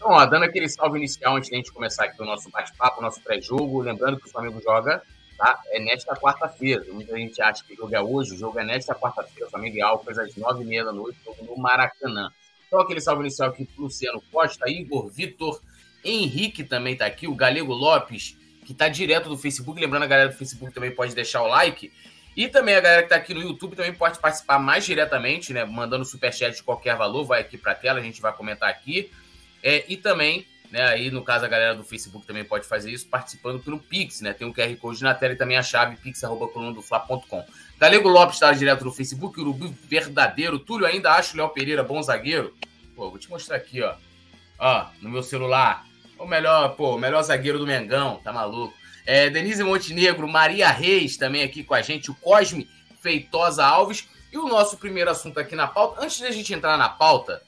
Então, ó, dando aquele salve inicial antes de a gente começar aqui o nosso bate-papo, o nosso pré-jogo, lembrando que o Flamengo joga tá? É nesta quarta-feira. Muita gente acha que o jogo é hoje, o jogo é nesta quarta-feira. Flamengo e Alcas às nove e meia da noite, jogo no Maracanã. Então, aquele salve inicial aqui pro Luciano Costa, Igor, Vitor, Henrique também tá aqui, o Galego Lopes, que tá direto do Facebook. Lembrando, a galera do Facebook também pode deixar o like. E também a galera que tá aqui no YouTube também pode participar mais diretamente, né? Mandando superchat de qualquer valor, vai aqui pra tela, a gente vai comentar aqui. É, e também né? Aí, no caso, a galera do Facebook também pode fazer isso participando pelo Pix, né? Tem um QR Code na tela e também a chave pix.colunadofla.com. Galego Lopes está direto no Facebook, Urubu verdadeiro. Túlio ainda acha o Léo Pereira bom zagueiro. Pô, vou te mostrar aqui, ó. Ó, no meu celular. O melhor, pô, o melhor zagueiro do Mengão, tá maluco? É, Denise Montenegro, Maria Reis também aqui com a gente, o Cosme Feitosa Alves. E o nosso primeiro assunto aqui na pauta, antes da gente entrar na pauta,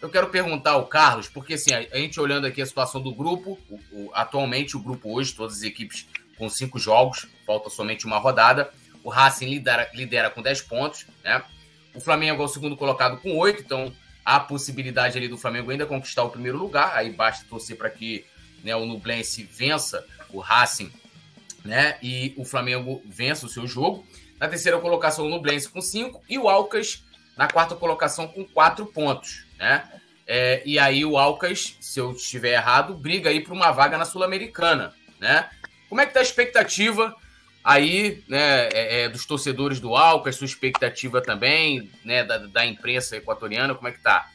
eu quero perguntar ao Carlos, porque assim, a, gente olhando aqui a situação do grupo, o, o, atualmente o grupo hoje, todas as equipes com cinco jogos, falta somente uma rodada. O Racing lidera, lidera com 10 pontos, né? O Flamengo é o segundo colocado com 8, então há a possibilidade ali do Flamengo ainda conquistar o primeiro lugar. Aí basta torcer para que né, o Nublense vença o Racing, né? E o Flamengo vença o seu jogo. Na terceira colocação, o Nublense com 5 e o Alcas na quarta colocação com 4 pontos né? É, e aí o Alcas, se eu estiver errado, briga aí para uma vaga na Sul-Americana, né? Como é que tá a expectativa aí, né, é, é, dos torcedores do Alcas, sua expectativa também, né, da, da imprensa equatoriana, como é que tá?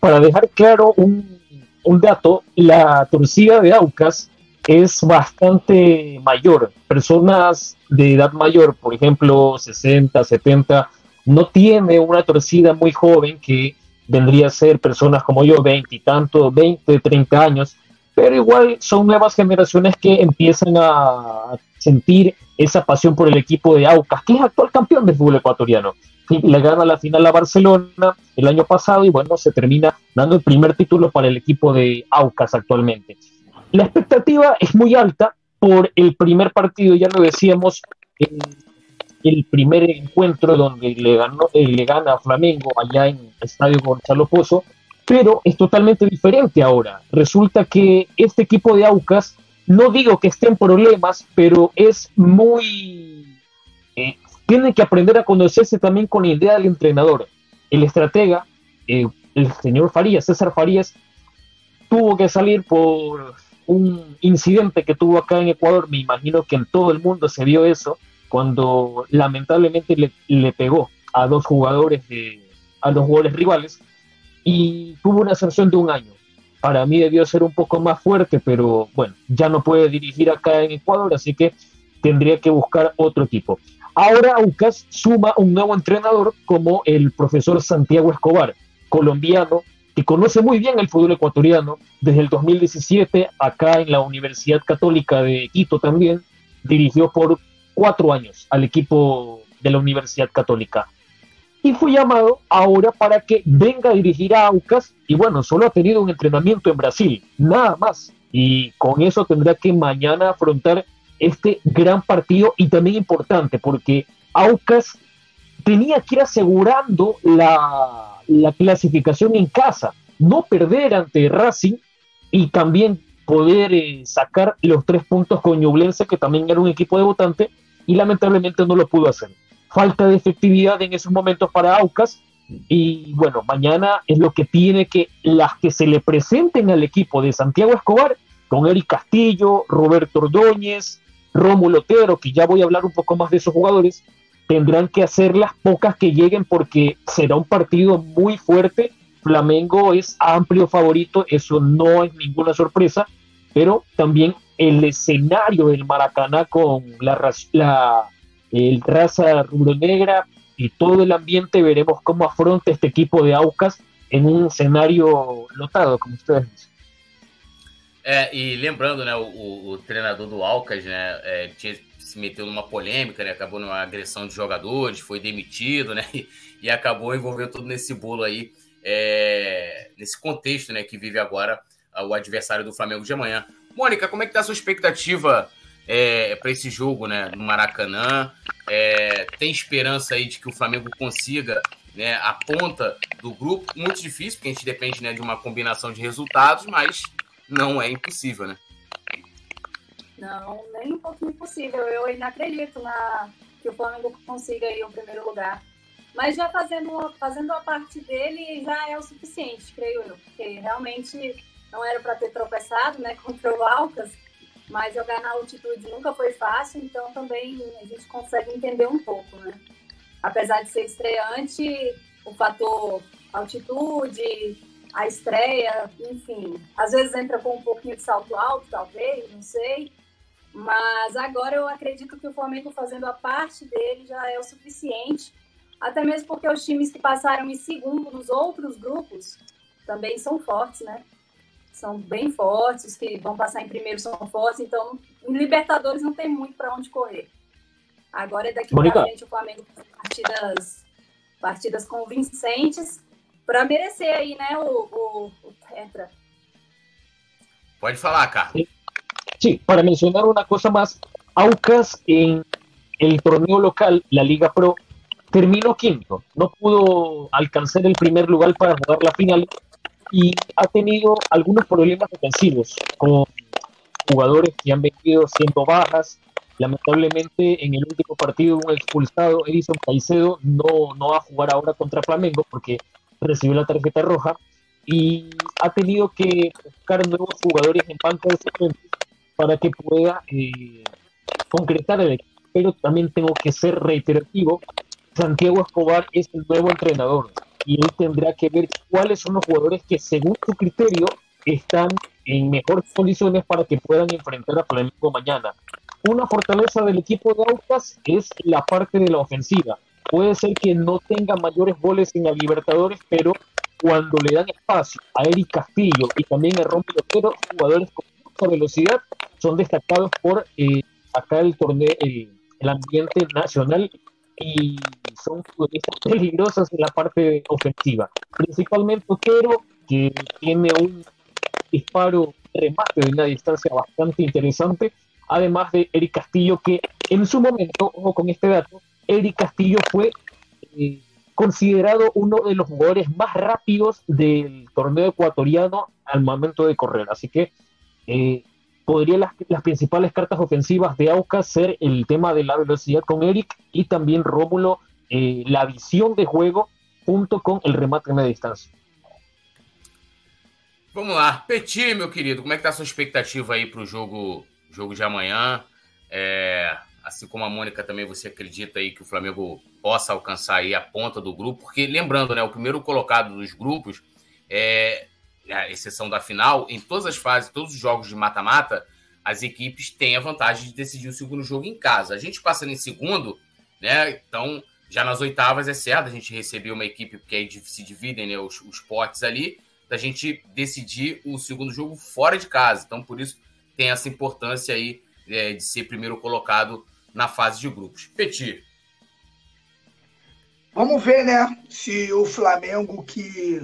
Para deixar claro um, um dato, a torcida de Aucas es bastante mayor. Personas de edad mayor, por ejemplo, 60, 70, no tiene una torcida muy joven que vendría a ser personas como yo, 20 y tanto, 20, 30 años, pero igual son nuevas generaciones que empiezan a sentir esa pasión por el equipo de Aucas, que es actual campeón del fútbol ecuatoriano. Le gana la final a Barcelona el año pasado y bueno, se termina dando el primer título para el equipo de Aucas actualmente. La expectativa es muy alta por el primer partido, ya lo decíamos, el primer encuentro donde le, ganó, eh, gana Flamengo allá en el Estadio Gonzalo Pozo, pero es totalmente diferente ahora. Resulta que este equipo de Aucas, no digo que esté en problemas, pero es muy... Eh, tiene que aprender a conocerse también con la idea del entrenador. El estratega, eh, el señor Farías, César Farías, tuvo que salir por un incidente que tuvo acá en Ecuador, me imagino que en todo el mundo se vio eso, cuando lamentablemente le, pegó a dos jugadores de, a los jugadores rivales y tuvo una sanción de un año. Para mí debió ser un poco más fuerte, pero bueno, ya no puede dirigir acá en Ecuador, así que tendría que buscar otro equipo. Ahora Aucas suma un nuevo entrenador como el profesor Santiago Escobar, colombiano, que conoce muy bien el fútbol ecuatoriano. Desde el 2017, acá en la Universidad Católica de Quito también, dirigió por cuatro años al equipo de la Universidad Católica. Y fue llamado ahora para que venga a dirigir a Aucas y bueno, solo ha tenido un entrenamiento en Brasil, nada más. Y con eso tendrá que mañana afrontar este gran partido y también importante porque Aucas tenía que ir asegurando la, la clasificación en casa, no perder ante Racing y también poder eh, sacar los tres puntos con Ñublense, que también era un equipo debutante, y lamentablemente no lo pudo hacer. Falta de efectividad en esos momentos para Aucas y bueno, mañana es lo que tiene que las que se le presenten al equipo de Santiago Escobar, con Eric Castillo, Roberto Ordóñez, Rómulo Otero, que ya voy a hablar un poco más de esos jugadores, tendrán que hacer las pocas que lleguen porque será un partido muy fuerte. Flamengo es amplio favorito, eso no es ninguna sorpresa, pero también el escenario del Maracaná con la, la el raza negra y todo el ambiente, veremos cómo afronta este equipo de Aucas en um cenário lotado, como ustedes dizem. É, e lembrando, né, o, o treinador do Alcas, né, é, tinha, se meteu numa polêmica, né, acabou numa agressão de jogadores, foi demitido, né, e, e acabou envolvendo tudo nesse bolo aí, é, nesse contexto, né, que vive agora o adversário do Flamengo de amanhã. Mônica, como é que tá a sua expectativa é, para esse jogo, né, no Maracanã? É, tem esperança aí de que o Flamengo consiga né, a ponta do grupo. Muito difícil, porque a gente depende né, de uma combinação de resultados, mas não é impossível, né? Não, nem um pouquinho impossível. Eu ainda acredito na, que o Flamengo consiga ir ao primeiro lugar. Mas já fazendo, fazendo a parte dele já é o suficiente, creio eu. Porque realmente não era para ter tropeçado né, contra o Alcas, mas jogar na altitude nunca foi fácil, então também a gente consegue entender um pouco, né? Apesar de ser estreante, o fator altitude, a estreia, enfim, às vezes entra com um pouquinho de salto alto, talvez, não sei. Mas agora eu acredito que o Flamengo fazendo a parte dele já é o suficiente, até mesmo porque os times que passaram em segundo nos outros grupos também são fortes, né? São bem fortes, os que vão passar em primeiro são fortes, então em Libertadores não tem muito para onde correr. Agora é daqui para frente o Flamengo partidas, partidas convincentes para merecer aí, né, o, o, o tetra. Pode falar, Carlos. Sí, para mencionar una cosa más, Aucas en el torneo local, la Liga Pro, terminó quinto, no pudo alcanzar el primer lugar para jugar la final y ha tenido algunos problemas defensivos con jugadores que han venido siendo bajas. Lamentablemente en el último partido un expulsado, Edison Caicedo, no, no va a jugar ahora contra Flamengo porque recibió la tarjeta roja y ha tenido que buscar nuevos jugadores en banca de suplentes para que pueda eh, concretar el equipo. Pero también tengo que ser reiterativo, Santiago Escobar es el nuevo entrenador y él tendrá que ver cuáles son los jugadores que según su criterio están en mejores condiciones para que puedan enfrentar a Flamengo mañana. Una fortaleza del equipo de Aucas es la parte de la ofensiva. Puede ser que no tenga mayores goles en la Libertadores, pero cuando le dan espacio a Eric Castillo y también a Romero Otero, jugadores con mucha velocidad, son destacados por eh, acá el torneo, el, ambiente nacional y son futbolistas peligrosos en la parte ofensiva. Principalmente Otero, que tiene un disparo remate de una distancia bastante interesante, además de Eric Castillo, que en su momento, ojo con este dato, Eric Castillo fue eh, considerado uno de los jugadores más rápidos del torneo ecuatoriano al momento de correr. Así que eh, podrían las, las, principales cartas ofensivas de Aucas ser el tema de la velocidad con Eric y también Rómulo, eh, la visión de juego junto com o remate na distância. Vamos lá. Petit, meu querido, como é que tá a sua expectativa aí para o jogo, jogo de amanhã? É, assim como a Mônica também, você acredita aí que o Flamengo possa alcançar aí a ponta do grupo? Porque lembrando, né, o primeiro colocado dos grupos é, a exceção da final, em todas as fases, todos os jogos de mata-mata, as equipes têm a vantagem de decidir o segundo jogo em casa. A gente passando em segundo, né? Então, já nas oitavas é certo, a gente receber uma equipe, porque aí se dividem né, os, os potes ali, da gente decidir o segundo jogo fora de casa. Então, por isso tem essa importância aí é, de ser primeiro colocado na fase de grupos. Petit. Vamos ver, né? Se o Flamengo que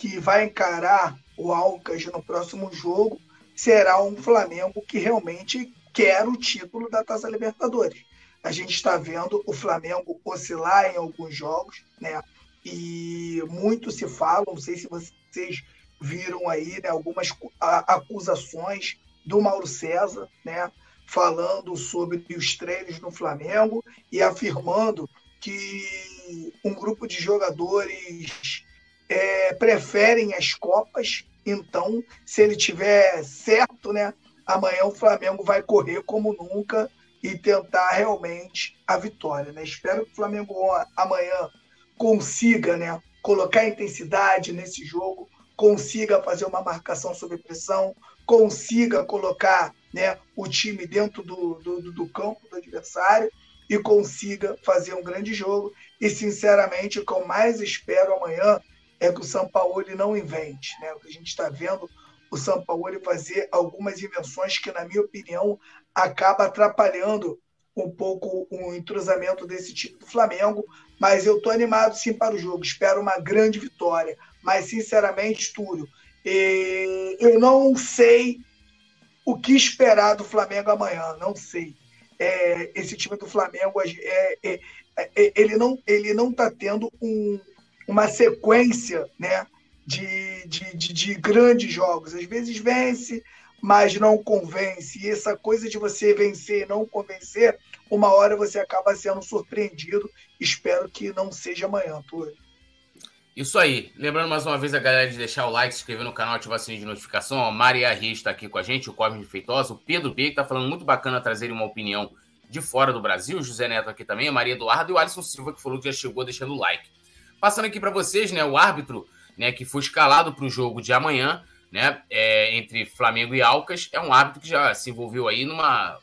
que vai encarar o Alcas no próximo jogo será um Flamengo que realmente quer o título da Taça Libertadores. A gente está vendo o Flamengo oscilar em alguns jogos, né? E muito se fala, não sei se vocês viram aí, né, algumas acusações do Mauro César, né, falando sobre os treinos no Flamengo e afirmando que um grupo de jogadores é, preferem as Copas. Então, se ele tiver certo, né, amanhã o Flamengo vai correr como nunca e tentar realmente a vitória. Né? Espero que o Flamengo amanhã consiga né, colocar intensidade nesse jogo, consiga fazer uma marcação sob pressão, consiga colocar né, o time dentro do, do, do campo do adversário e consiga fazer um grande jogo. E, sinceramente, o que eu mais espero amanhã é que o São Paulo não invente. Né? O que a gente está vendo o São Paulo fazer algumas invenções que, na minha opinião, acaba atrapalhando um pouco o entrosamento desse time do Flamengo. Mas eu estou animado sim para o jogo. Espero uma grande vitória. Mas, sinceramente, Túlio, eu não sei o que esperar do Flamengo amanhã. Não sei. É, esse time do Flamengo é, é, é, ele não ele não está tendo um, uma sequência né, de, de, de, de grandes jogos. Às vezes vence, mas não convence. E essa coisa de você vencer e não convencer, uma hora você acaba sendo surpreendido. Espero que não seja amanhã, Túlio. Isso aí. Lembrando mais uma vez a galera de deixar o like, se inscrever no canal, ativar o sininho de notificação. A Maria Rios está aqui com a gente, o Cosme Feitosa, o Pedro B, que está falando muito bacana trazer uma opinião de fora do Brasil, o José Neto aqui também, a Maria Eduardo e o Alisson Silva, que falou que já chegou deixando o like. Passando aqui para vocês, né, o árbitro né, que foi escalado para o jogo de amanhã, né, é, entre Flamengo e Alcas, é um árbitro que já se envolveu aí numa,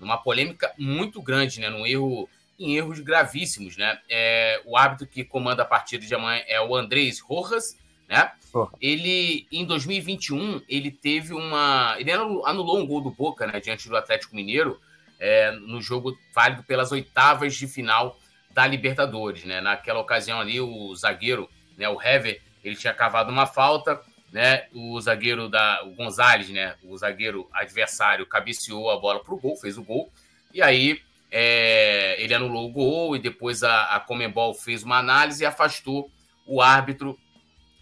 numa polêmica muito grande, né, num erro em erros gravíssimos, né? É, o árbitro que comanda a partida de amanhã é o Andrés Rojas, né? Oh. Ele, em 2021, ele teve uma... Ele anulou um gol do Boca, né? Diante do Atlético Mineiro, é, no jogo válido pelas oitavas de final da Libertadores, né? Naquela ocasião ali, o zagueiro, né? O Hever, ele tinha cavado uma falta, né? O zagueiro da... O Gonzalez, né? O zagueiro adversário cabeceou a bola pro gol, fez o gol. E aí é, ele anulou o gol e depois a, a Comembol fez uma análise e afastou o árbitro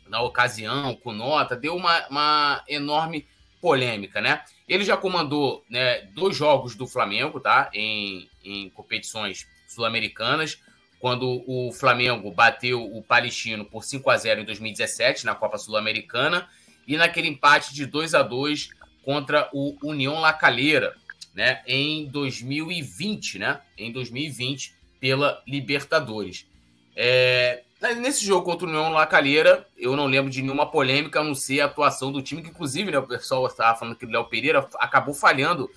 na ocasião, com nota, deu uma, uma enorme polêmica, né? Ele já comandou né, dois jogos do Flamengo, tá? Em, em competições sul-americanas, quando o Flamengo bateu o Palestino por 5 a 0 em 2017 na Copa Sul-Americana e naquele empate de 2 a 2 contra o União La Calera, né, em 2020, né, em 2020 pela Libertadores. É, nesse jogo contra o União La Calheira, eu não lembro de nenhuma polêmica, a não ser a atuação do time, que inclusive né, o pessoal estava falando que o Léo Pereira acabou falhando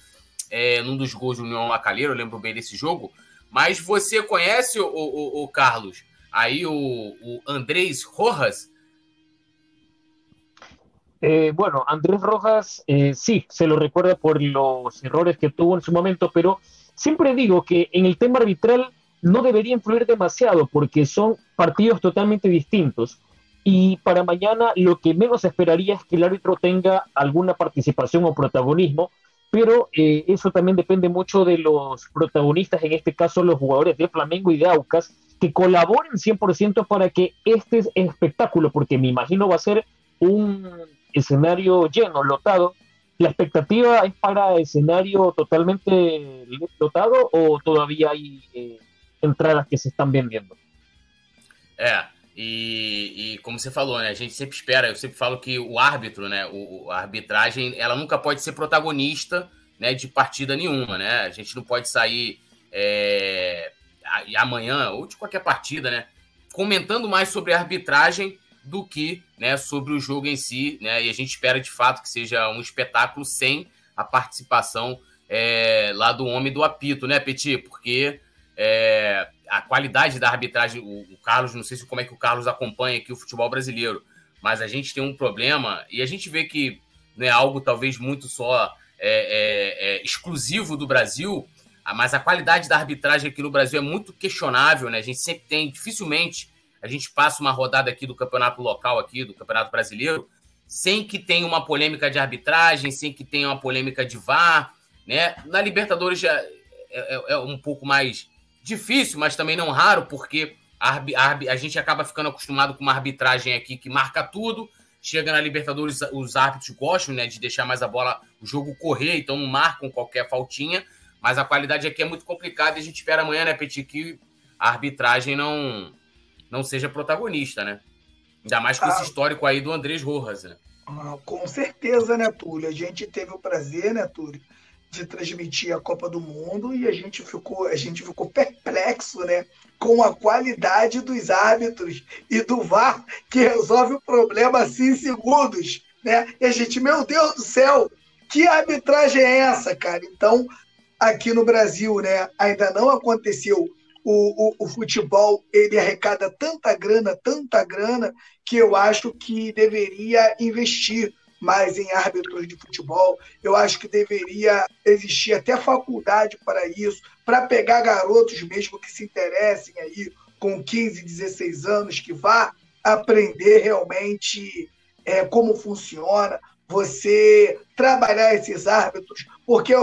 é, num dos gols do União La Calheira, eu lembro bem desse jogo. Mas você conhece o, o, o Carlos, aí o, o Andrés Rojas, Eh, bueno, Andrés Rojas eh, sí, se lo recuerda por los errores que tuvo en su momento, pero siempre digo que en el tema arbitral no debería influir demasiado porque son partidos totalmente distintos. Y para mañana lo que menos esperaría es que el árbitro tenga alguna participación o protagonismo, pero eh, eso también depende mucho de los protagonistas, en este caso los jugadores de Flamengo y de Aucas, que colaboren 100% para que este espectáculo, porque me imagino va a ser un escenario lleno, lotado, ¿la expectativa es para escenario totalmente lotado ou todavía hay eh, entradas que se estão vendendo? É, e, e, como você falou, né, a gente sempre espera, eu sempre falo que o árbitro, né, o, a arbitragem, ela nunca pode ser protagonista né, de partida nenhuma, né? A gente não pode sair é, amanhã ou de qualquer partida, né, comentando mais sobre a arbitragem do que né, sobre o jogo em si, né? E a gente espera de fato que seja um espetáculo sem a participação é, lá do homem do apito, né, Petit? Porque é, a qualidade da arbitragem, o, o, Carlos, não sei se como é que o Carlos acompanha aqui o futebol brasileiro, mas a gente tem um problema e a gente vê que não é algo talvez muito só é, é, é exclusivo do Brasil, mas a qualidade da arbitragem aqui no Brasil é muito questionável, né? A gente sempre tem, dificilmente a gente passa uma rodada aqui do campeonato local, aqui do campeonato brasileiro, sem que tenha uma polêmica de arbitragem, sem que tenha uma polêmica de VAR, né? Na Libertadores já é, é, é um pouco mais difícil, mas também não raro, porque a, a, a, gente acaba ficando acostumado com uma arbitragem aqui que marca tudo. Chega na Libertadores, os árbitros gostam né, de deixar mais a bola, o jogo correr, então não marcam qualquer faltinha. Mas a qualidade aqui é muito complicada e a gente espera amanhã, né, Petit, que a arbitragem não, não seja protagonista, né? Ainda mais com ah, esse histórico aí do Andrés Rojas, né? Ah, com certeza, né, Túlio? A gente teve o prazer, né, Túlio, de transmitir a Copa do Mundo e a gente ficou, a gente ficou perplexo, né, com a qualidade dos árbitros e do VAR que resolve o problema assim em segundos, né? E a gente, meu Deus do céu, que arbitragem é essa, cara? Então, aqui no Brasil, né, ainda não aconteceu o, o, o, futebol ele arrecada tanta grana, tanta grana, que eu acho que deveria investir mais em árbitros de futebol. Eu acho que deveria existir até faculdade para isso, para pegar garotos mesmo que se interessem aí com 15, 16 anos, que vá aprender realmente é, como funciona, você trabalhar esses árbitros, porque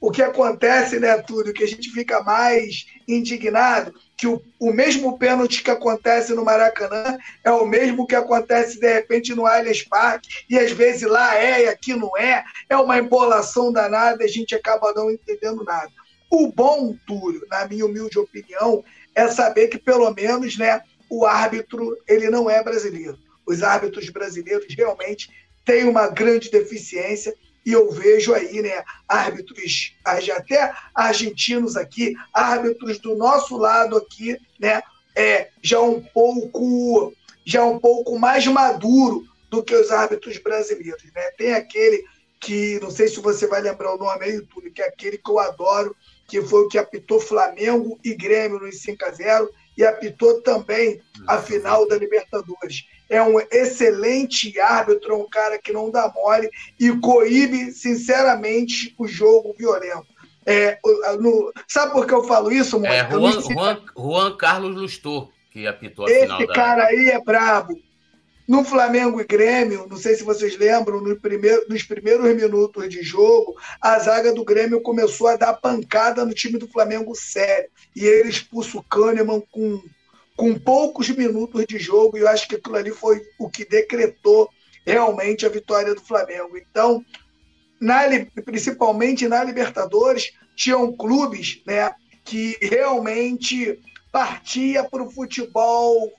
o que acontece, né, Túlio, que a gente fica mais indignado, que o, o mesmo pênalti que acontece no Maracanã é o mesmo que acontece, de repente, no Allianz Parque, e às vezes lá é e aqui não é, é uma embolação danada a gente acaba não entendendo nada. O bom, Túlio, na minha humilde opinião, é saber que, pelo menos, né, o árbitro ele não é brasileiro. Os árbitros brasileiros realmente têm uma grande deficiência e eu vejo aí, né, árbitros, até argentinos aqui, árbitros do nosso lado aqui, né, é, já um pouco já um pouco mais maduro do que os árbitros brasileiros, né? Tem aquele que, não sei se você vai lembrar o nome aí, Túlio, que é aquele que eu adoro, que foi o que apitou Flamengo e Grêmio no 5 a 0 e apitou também a final da Libertadores é um excelente árbitro, é um cara que não dá mole e coíbe, sinceramente, o jogo violento. É, no, sabe por que eu falo isso, mano? É Juan, Juan, Juan, Carlos Lustor, que apitou a Esse final. Esse cara da... aí é brabo. No Flamengo e Grêmio, não sei se vocês lembram, no primeiro, nos primeiros minutos de jogo, a zaga do Grêmio começou a dar pancada no time do Flamengo sério. E ele expulsa o Kahneman com com poucos minutos de jogo, e eu acho que aquilo ali foi o que decretou realmente a vitória do Flamengo. Então, na, principalmente na Libertadores, tinham clubes né, que realmente partia para o futebol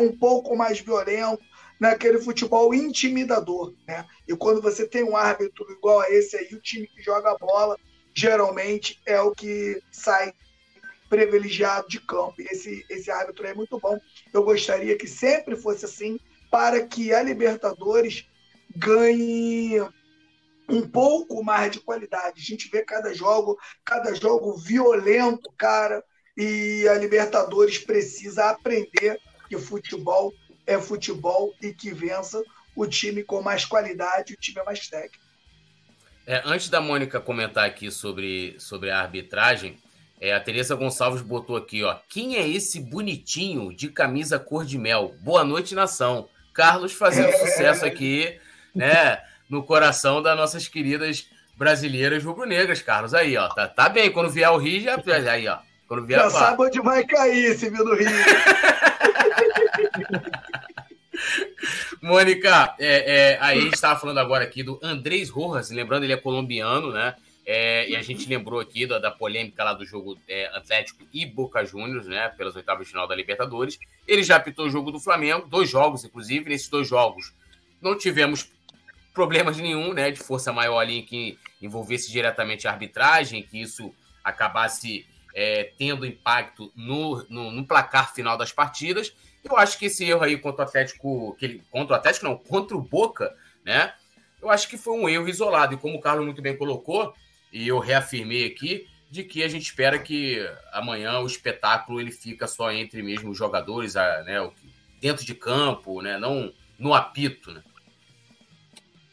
um pouco mais violento, naquele futebol intimidador. Né? E quando você tem um árbitro igual a esse aí, o time que joga a bola geralmente é o que sai privilegiado de campo. E esse, esse árbitro é muito bom. Eu gostaria que sempre fosse assim, para que a Libertadores ganhe um pouco mais de qualidade. A gente vê cada jogo, cada jogo violento, cara, e a Libertadores precisa aprender que futebol é futebol e que vença o time com mais qualidade, o time é mais técnico. É, antes da Mônica comentar aqui sobre, sobre a arbitragem, é, a Teresa Gonçalves botou aqui, ó. Quem é esse bonitinho de camisa cor de mel? Boa noite, nação. Carlos fazendo sucesso aqui, né? No coração das nossas queridas brasileiras rubro-negras, Carlos. Aí, ó. Tá, tá bem. Quando vier o Rio, já. Aí, ó. Quando vier já sabe onde vai cair esse viu do Rio. Mônica, é, é, aí a gente estava falando agora aqui do Andrés Rojas, lembrando, ele é colombiano, né? É, e a gente lembrou aqui da, da polêmica lá do jogo é, Atlético e Boca Juniors, né? Pelas oitavas de final da Libertadores. Ele já apitou o jogo do Flamengo, dois jogos, inclusive. Nesses dois jogos não tivemos problemas nenhum, né? De força maior ali que envolvesse diretamente a arbitragem, que isso acabasse é, tendo impacto no, no, no, placar final das partidas. Eu acho que esse erro aí contra o Atlético, que ele, contra o Atlético não, contra o Boca, né? Eu acho que foi um erro isolado. E como o Carlos muito bem colocou, e eu reafirmei aqui de que a gente espera que amanhã o espetáculo ele fica só entre mesmo os jogadores, né, dentro de campo, né, não no apito, né?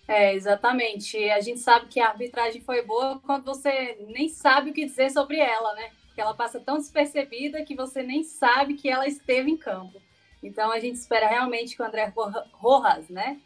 É, exatamente. A gente sabe que a arbitragem foi boa quando você nem sabe o que dizer sobre ela, né? Que ela passa tão despercebida que você nem sabe que ela esteve em campo. Então a gente espera realmente que o André Rojas, né,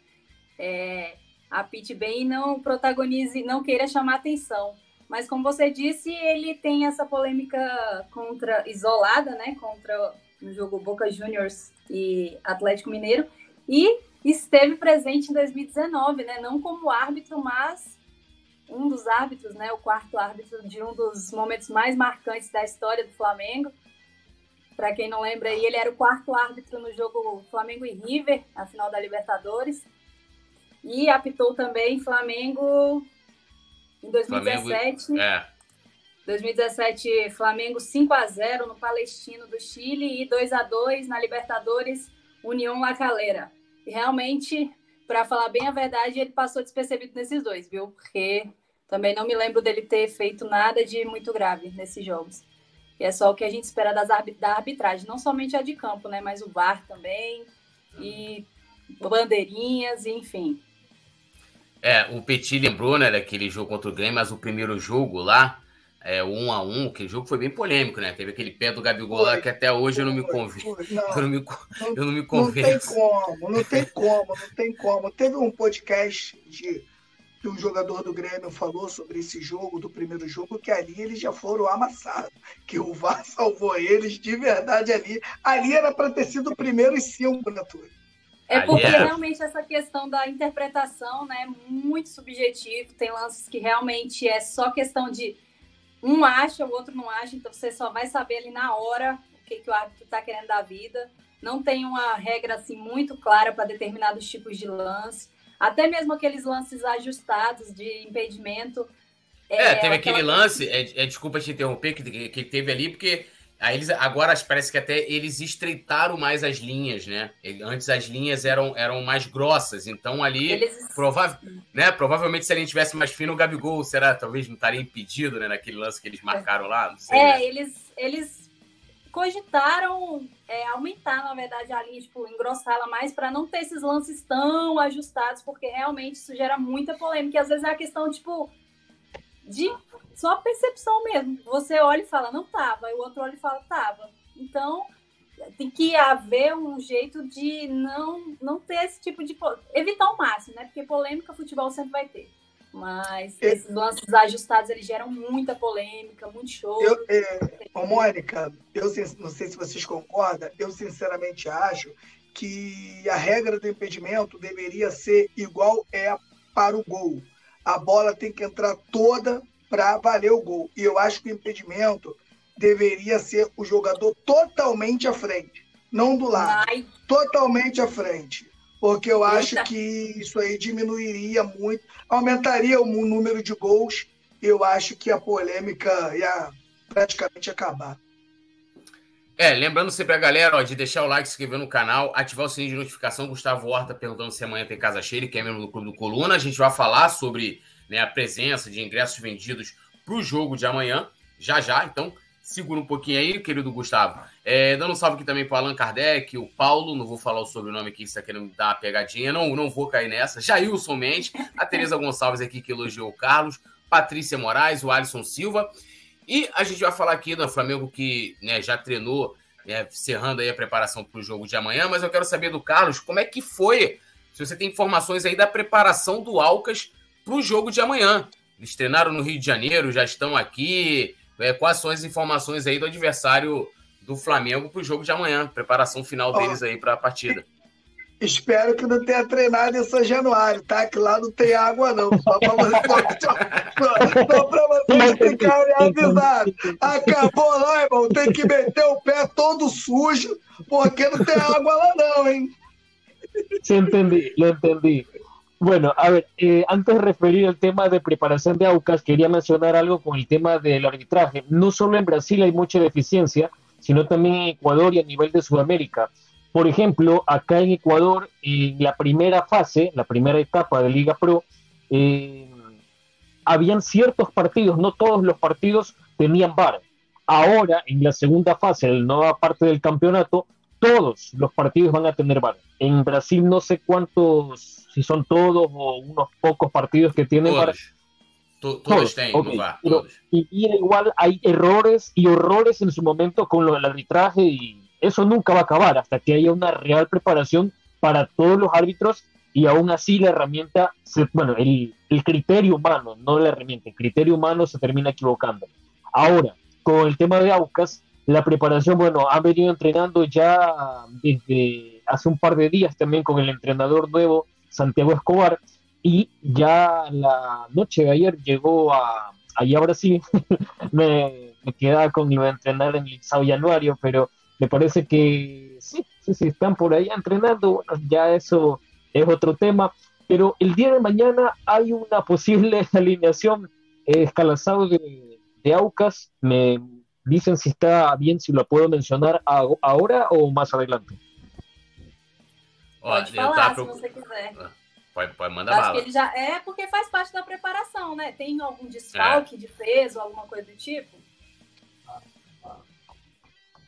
é, apite bem e não protagonize, não queira chamar atenção. Mas como você disse, ele tem essa polêmica contra isolada, né, contra no jogo Boca Juniors e Atlético Mineiro e esteve presente em 2019, né, não como árbitro, mas um dos árbitros, né, o quarto árbitro de um dos momentos mais marcantes da história do Flamengo. Para quem não lembra ele era o quarto árbitro no jogo Flamengo e River, a final da Libertadores. E apitou também Flamengo em 2017. Flamengo, é. 2017, Flamengo 5 a 0 no Palestino do Chile e 2 a 2 na Libertadores União La Calera. E realmente, para falar bem a verdade, ele passou despercebido nesses dois, viu? Porque também não me lembro dele ter feito nada de muito grave nesses jogos. E é só o que a gente espera das da arbitragem, não somente a de campo, né? Mas o VAR também, e bandeirinhas, enfim. É, o Petit lembrou, né, daquele jogo contra o Grêmio, mas o primeiro jogo lá, é, o 1 a 1 aquele jogo foi bem polêmico, né? Teve aquele pé do Gabigol lá que até hoje eu não me convenço. Eu não me, eu não me convenço. Não tem como, não tem como, não tem como. Teve um podcast de que um jogador do Grêmio falou sobre esse jogo, do primeiro jogo, que ali eles já foram amassados, que o VAR salvou eles de verdade ali. Ali era para ter sido o primeiro e cinco, né, Túlio? É porque é. realmente essa questão da interpretação né, é muito subjetivo. Tem lances que realmente é só questão de um acha, o outro não acha, então você só vai saber ali na hora o que, que o árbitro está querendo da vida. Não tem uma regra assim muito clara para determinados tipos de lance. Até mesmo aqueles lances ajustados de impedimento. É, é teve aquele lance, é, é, desculpa te interromper, que, que teve ali, porque Aí eles, agora parece que até eles estreitaram mais as linhas, né? Antes as linhas eram, eram mais grossas, então ali eles... prova né? provavelmente se a gente tivesse mais fino, o Gabigol será talvez não estaria impedido, né? Naquele lance que eles marcaram lá, não sei. É, né? eles, eles cogitaram é, aumentar, na verdade, a linha, tipo, engrossá-la mais para não ter esses lances tão ajustados, porque realmente isso gera muita polêmica. E às vezes é a questão, tipo, de só percepção mesmo. Você olha e fala, não tava, e o outro olha e fala, tava. Então, tem que haver um jeito de não, não ter esse tipo de. evitar o máximo, né? Porque polêmica futebol sempre vai ter. Mas esses lances ajustados eles geram muita polêmica, muito show. Eu, é, ô, Mônica, eu não sei se vocês concordam, eu sinceramente acho que a regra do impedimento deveria ser igual é para o gol. A bola tem que entrar toda para valer o gol. E eu acho que o impedimento deveria ser o jogador totalmente à frente, não do lado. Ai. Totalmente à frente. Porque eu Eita. acho que isso aí diminuiria muito, aumentaria o número de gols. Eu acho que a polêmica ia praticamente acabar. É, lembrando sempre a galera ó, de deixar o like, se inscrever no canal, ativar o sininho de notificação. Gustavo Horta perguntando se amanhã tem casa cheia, que é membro do Clube do Coluna. A gente vai falar sobre né, a presença de ingressos vendidos para o jogo de amanhã, já já. Então, segura um pouquinho aí, querido Gustavo. É, dando um salve aqui também para Allan Kardec, o Paulo, não vou falar o sobrenome aqui, se está querendo dar uma pegadinha, não, não vou cair nessa. Jailson Mendes, a Tereza Gonçalves aqui que elogiou o Carlos, Patrícia Moraes, o Alisson Silva. E a gente vai falar aqui do Flamengo que né, já treinou, né, cerrando aí a preparação para o jogo de amanhã, mas eu quero saber do Carlos como é que foi, se você tem informações aí da preparação do Alcas para o jogo de amanhã. Eles treinaram no Rio de Janeiro, já estão aqui. É, quais são as informações aí do adversário do Flamengo para o jogo de amanhã? Preparação final deles aí para a partida. Espero que não tenha treinado em São Januário, tá? Que lá não tem água, não. Só para vocês, só pra vocês ficarem avisados. Acabou lá, irmão. Tem que meter o pé todo sujo, porque não tem água lá, não, hein? Sí, entendí, lo entendí. Bueno, a ver, eh, antes de referir el tema de preparación de AUCAS, quería mencionar algo con el tema del arbitraje. No solo en Brasil hay mucha deficiencia, sino también en Ecuador y a nivel de Sudamérica. Por ejemplo, acá en Ecuador, en la primera fase, la primera etapa de Liga Pro, eh, habían ciertos partidos, no todos los partidos tenían VAR. Ahora, en la segunda fase, en la nueva parte del campeonato, todos los partidos van a tener VAR. En Brasil no sé cuántos, si son todos o unos pocos partidos que tienen VAR. todos, tienen VAR. y, igual hay errores y horrores en su momento con lo del arbitraje y eso nunca va a acabar hasta que haya una real preparación para todos los árbitros y aún así la herramienta, bueno, el, el criterio humano, no la herramienta, el criterio humano se termina equivocando. Ahora, con el tema de Aucas, la preparación, bueno, han venido entrenando ya desde hace un par de días también con el entrenador nuevo, Santiago Escobar, y ya la noche de ayer llegó a, allá a Brasil, me, me quedaba con iba a entrenar en el Sao Januario, pero me parece que sí, sí, sí, están por ahí entrenando, bueno, ya eso es otro tema, pero el día de mañana hay una posible alineación eh, escalazado de, de Aucas, me dicen si está bien, si lo puedo mencionar ahora ou mais adelante. Pode falar, se você quiser. Ah, pode, pode mandar Acho bala. que ele já é porque faz parte da preparação, né? Tem algum desfalque é. de peso, alguma coisa do tipo?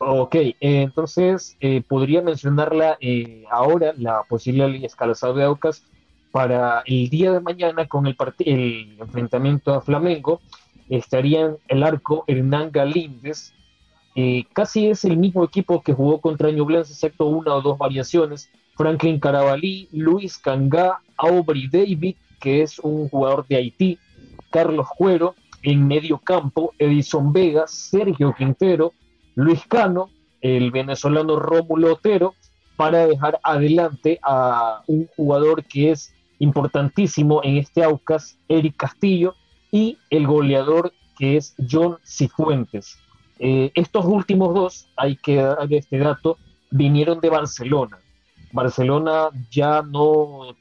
Ok, entonces eh, podría mencionarla eh, ahora, la posible escalazado de Aucas, para el día de mañana con el, el enfrentamiento a Flamengo estarían el arco Hernán Galíndez, eh, casi es el mismo equipo que jugó contra Ñublense, excepto una o dos variaciones. Franklin Carabalí, Luis Cangá, Aubrey David, que es un jugador de Haití, Carlos Cuero, en medio campo, Edison Vega, Sergio Quintero, Luis Cano, el venezolano Rómulo Otero, para dejar adelante a un jugador que es importantísimo en este Aucas, Eric Castillo, y el goleador que es John Cifuentes. Eh, estos últimos dos, hay que dar este dato, vinieron de Barcelona. Barcelona ya no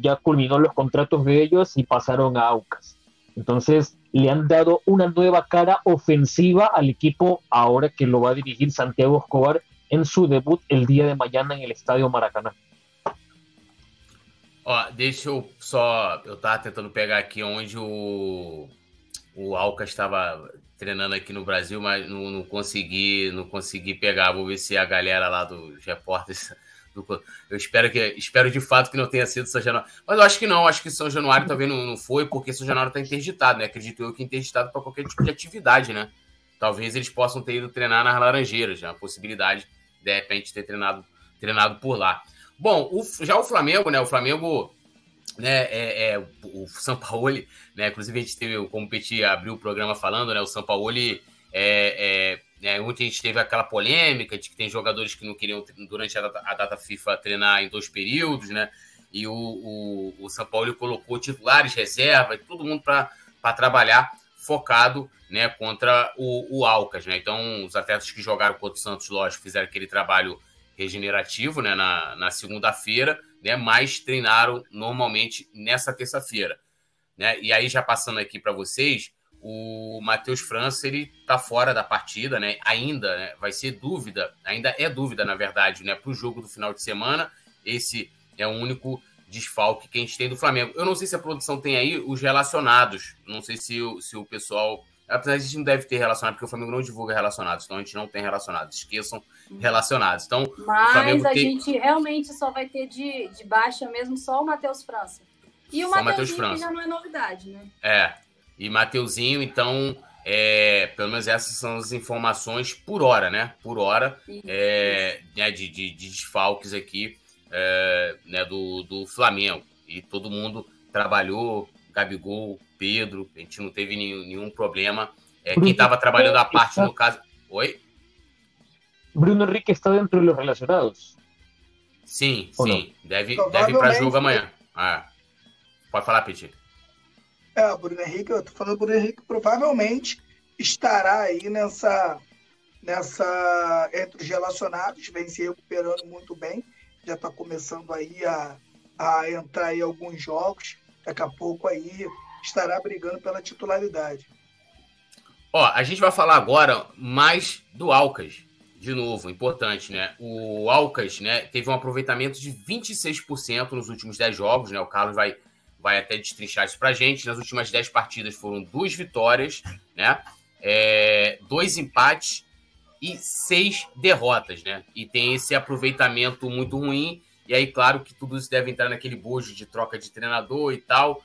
ya culminó los contratos de ellos y pasaron a Aucas. Entonces le han dado una nueva cara ofensiva al equipo ahora que lo va a dirigir Santiago Escobar en su debut el día de mañana en el Estadio Maracanã. Ó, deixa eu só. Eu tava tentando pegar aqui onde o, o Alcas estava treinando aqui no Brasil, mas não, não, consegui, não consegui pegar. Vou ver se a galera lá dos repórteres. Do, eu espero que espero de fato que não tenha sido São Januário. Mas eu acho que não, acho que São Januário também não, não foi, porque São Januário está interditado, né? Acredito eu que interditado para qualquer tipo de atividade, né? Talvez eles possam ter ido treinar nas Laranjeiras, já né? a possibilidade de repente ter treinado, treinado por lá. Bom, o, já o Flamengo, né? O Flamengo, né? É, é o São Paulo, né? Inclusive a gente teve, como o Petit abriu o programa falando, né? O São Paulo é, é, é, ontem a gente teve aquela polêmica de que tem jogadores que não queriam durante a data, a data FIFA treinar em dois períodos, né? E o, o, o São Paulo colocou titulares, reserva, todo mundo para trabalhar focado né, contra o, o Alcas. Né? Então, os atletas que jogaram contra o Santos, lógico, fizeram aquele trabalho regenerativo né, na, na segunda-feira, né, mas treinaram normalmente nessa terça-feira. Né? E aí, já passando aqui para vocês, o Matheus França ele está fora da partida, né? Ainda né? vai ser dúvida, ainda é dúvida, na verdade, né? Para o jogo do final de semana. Esse é o único desfalque que a gente tem do Flamengo. Eu não sei se a produção tem aí os relacionados. Não sei se, se o pessoal Apesar de a gente não deve ter relacionado, porque o Flamengo não divulga relacionados, então a gente não tem relacionados. Esqueçam uhum. relacionados. Então, Mas a tem... gente realmente só vai ter de, de baixa mesmo só o Matheus França. E o Matheus França. já não é novidade, né? É. E Mateuzinho, então, é, pelo menos essas são as informações por hora, né? Por hora é. Né, de, de, de, desfalques aqui é, né, do, do Flamengo. E todo mundo trabalhou, Gabigol, Pedro, a gente não teve nenhum, nenhum problema. É, quem estava trabalhando a parte, no caso. Oi? Bruno Henrique está dentro dos relacionados? Sim, Ou sim. Não? Deve, deve ir para jogo amanhã. Ah. Pode falar, Petit. É, o Bruno Henrique, eu tô falando Bruno Henrique, provavelmente estará aí nessa, nessa entre os relacionados, vem se recuperando muito bem, já está começando aí a, a entrar em alguns jogos, daqui a pouco aí estará brigando pela titularidade. Ó, a gente vai falar agora mais do Alcas, de novo, importante, né? O Alcas, né, teve um aproveitamento de 26% nos últimos 10 jogos, né? O Carlos vai, vai até destrinchar isso pra gente. Nas últimas 10 partidas foram duas vitórias, né? É, dois empates e seis derrotas, né? E tem esse aproveitamento muito ruim. E aí, claro que tudo isso deve entrar naquele bojo de troca de treinador e tal.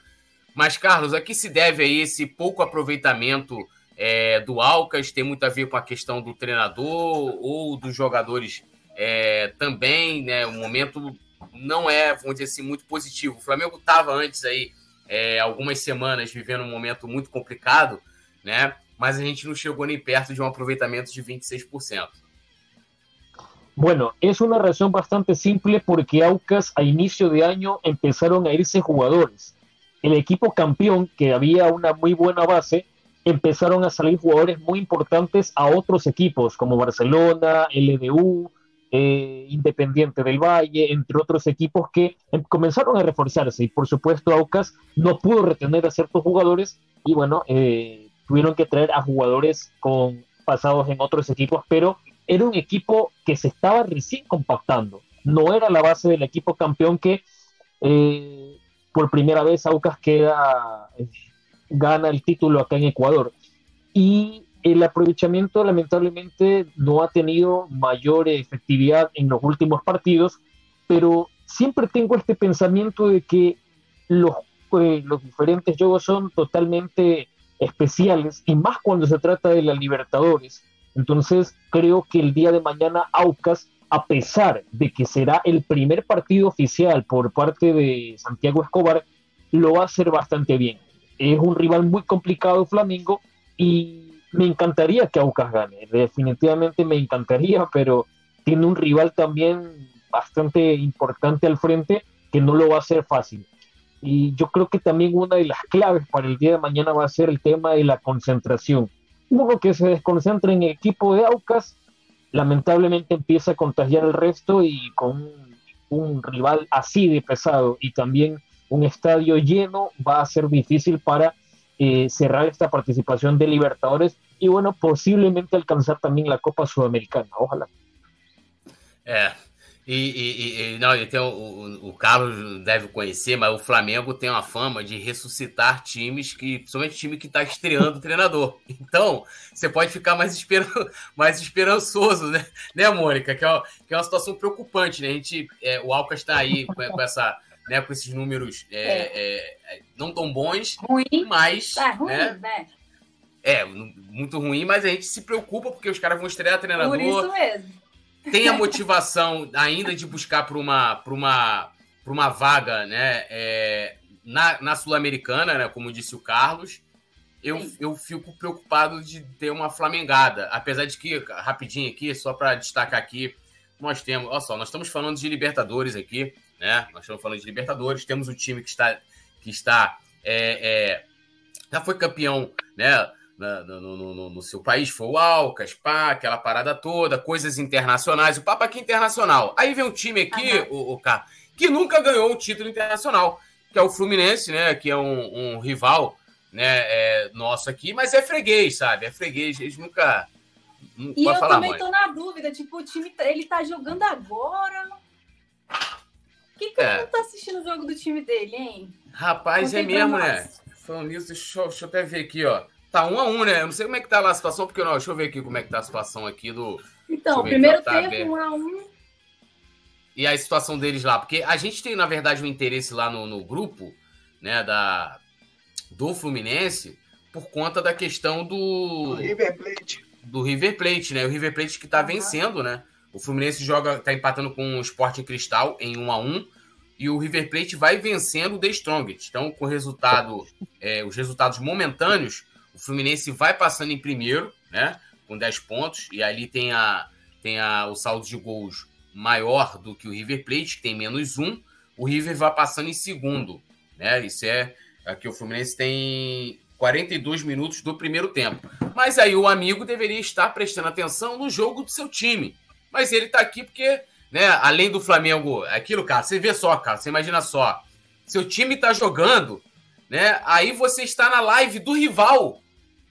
Mas, Carlos, a que se deve aí esse pouco aproveitamento é, do Alcas? Tem muito a ver com a questão do treinador ou dos jogadores é, também, né? O momento não é, vamos dizer assim, muito positivo. O Flamengo estava antes aí, é, algumas semanas, vivendo um momento muito complicado, né? Mas a gente não chegou nem perto de um aproveitamento de 26%. Bueno, es una razón bastante simple porque Aucas a inicio de año empezaron a irse jugadores. el equipo campeón, que había una muy buena base, empezaron a salir jugadores muy importantes a otros equipos como Barcelona, LDU, eh, Independiente del Valle, entre otros equipos que em, comenzaron a reforzarse y por supuesto Aucas no pudo retener a ciertos jugadores y bueno, eh, tuvieron que traer a jugadores con pasados en otros equipos, pero era un equipo que se estaba recién compactando, no era la base del equipo campeón que eh, por primera vez Aucas queda, eh, gana el título acá en Ecuador. Y el aprovechamiento lamentablemente no ha tenido mayor efectividad en los últimos partidos, pero siempre tengo este pensamiento de que los, eh, los diferentes juegos son totalmente especiales y más cuando se trata de la Libertadores. Entonces creo que el día de mañana Aucas a pesar de que será el primer partido oficial por parte de Santiago Escobar, lo va a hacer bastante bien. Es un rival muy complicado Flamengo y me encantaría que Aucas gane, definitivamente me encantaría, pero tiene un rival también bastante importante al frente que no lo va a hacer fácil. Y yo creo que también una de las claves para el día de mañana va a ser el tema de la concentración. Uno que se desconcentra en el equipo de Aucas, lamentablemente empieza a contagiar al resto y con un, rival así de pesado y también un estadio lleno va a ser difícil para eh, cerrar esta participación de Libertadores y bueno, posiblemente alcanzar también la Copa Sudamericana. Ojalá. É. E, e, e não, e tem o, o, o, Carlos deve conhecer, mas o Flamengo tem uma fama de ressuscitar times que, principalmente time que está estreando o treinador. Então, você pode ficar mais, mais esperançoso, né, né Mônica? Que é, uma, que é uma situação preocupante, né? A gente, é, o Alcas está aí com, com, essa, né, com esses números é, é. é não tão bons, ruim, mas. É ruim, né? né? É, muito ruim, mas a gente se preocupa porque os caras vão estrear treinador. Por isso mesmo tem a motivação ainda de buscar para uma, uma, uma vaga né, é, na, na Sul-Americana, né, como disse o Carlos, eu, eu fico preocupado de ter uma flamengada. Apesar de que, rapidinho aqui, só para destacar aqui, nós temos, olha só, nós estamos falando de Libertadores aqui, né? Nós estamos falando de Libertadores, temos um time que está, que está é, é, já foi campeão, né? No, no, no, seu país, foi o Alcas, pá, aquela parada toda, coisas internacionais, o papo aqui é internacional. Aí vem um time aqui, uhum. o, o que nunca ganhou um título internacional, que é o Fluminense, né? Que é um, um rival né, é, nosso aqui, mas é freguês, sabe? É freguês, eles nunca. Não e eu falar, também mãe. tô na dúvida, tipo, o time, tá, ele tá jogando agora. Por que, que é. eu não tô assistindo o jogo do time dele, hein? Rapaz, é mesmo, né? Falando nisso, deixa, deixa eu até ver aqui, ó. Tá um a um, né? Eu não sei como é que tá lá a situação, porque não, deixa eu ver aqui como é que tá a situação aqui do. Então, primeiro tá tempo, um a um. E a situação deles lá, porque a gente tem, na verdade, um interesse lá no, no grupo, né, da, do Fluminense, por conta da questão do. Do River Plate. Do River Plate, né? O River Plate que tá uhum. vencendo, né? O Fluminense joga, tá empatando com o Sport Cristal em 1 a 1 e o River Plate vai vencendo o The Strongest. Então, com o resultado, é, os resultados momentâneos, o Fluminense vai passando em primeiro, né? Com 10 pontos. E ali tem, a, tem a, o saldo de gols maior do que o River Plate, que tem menos um. O River vai passando em segundo. Né? Isso é. Aqui o Fluminense tem 42 minutos do primeiro tempo. Mas aí o amigo deveria estar prestando atenção no jogo do seu time. Mas ele está aqui porque, né, além do Flamengo, aquilo, cara, você vê só, cara, você imagina só. Seu time está jogando, né? Aí você está na live do rival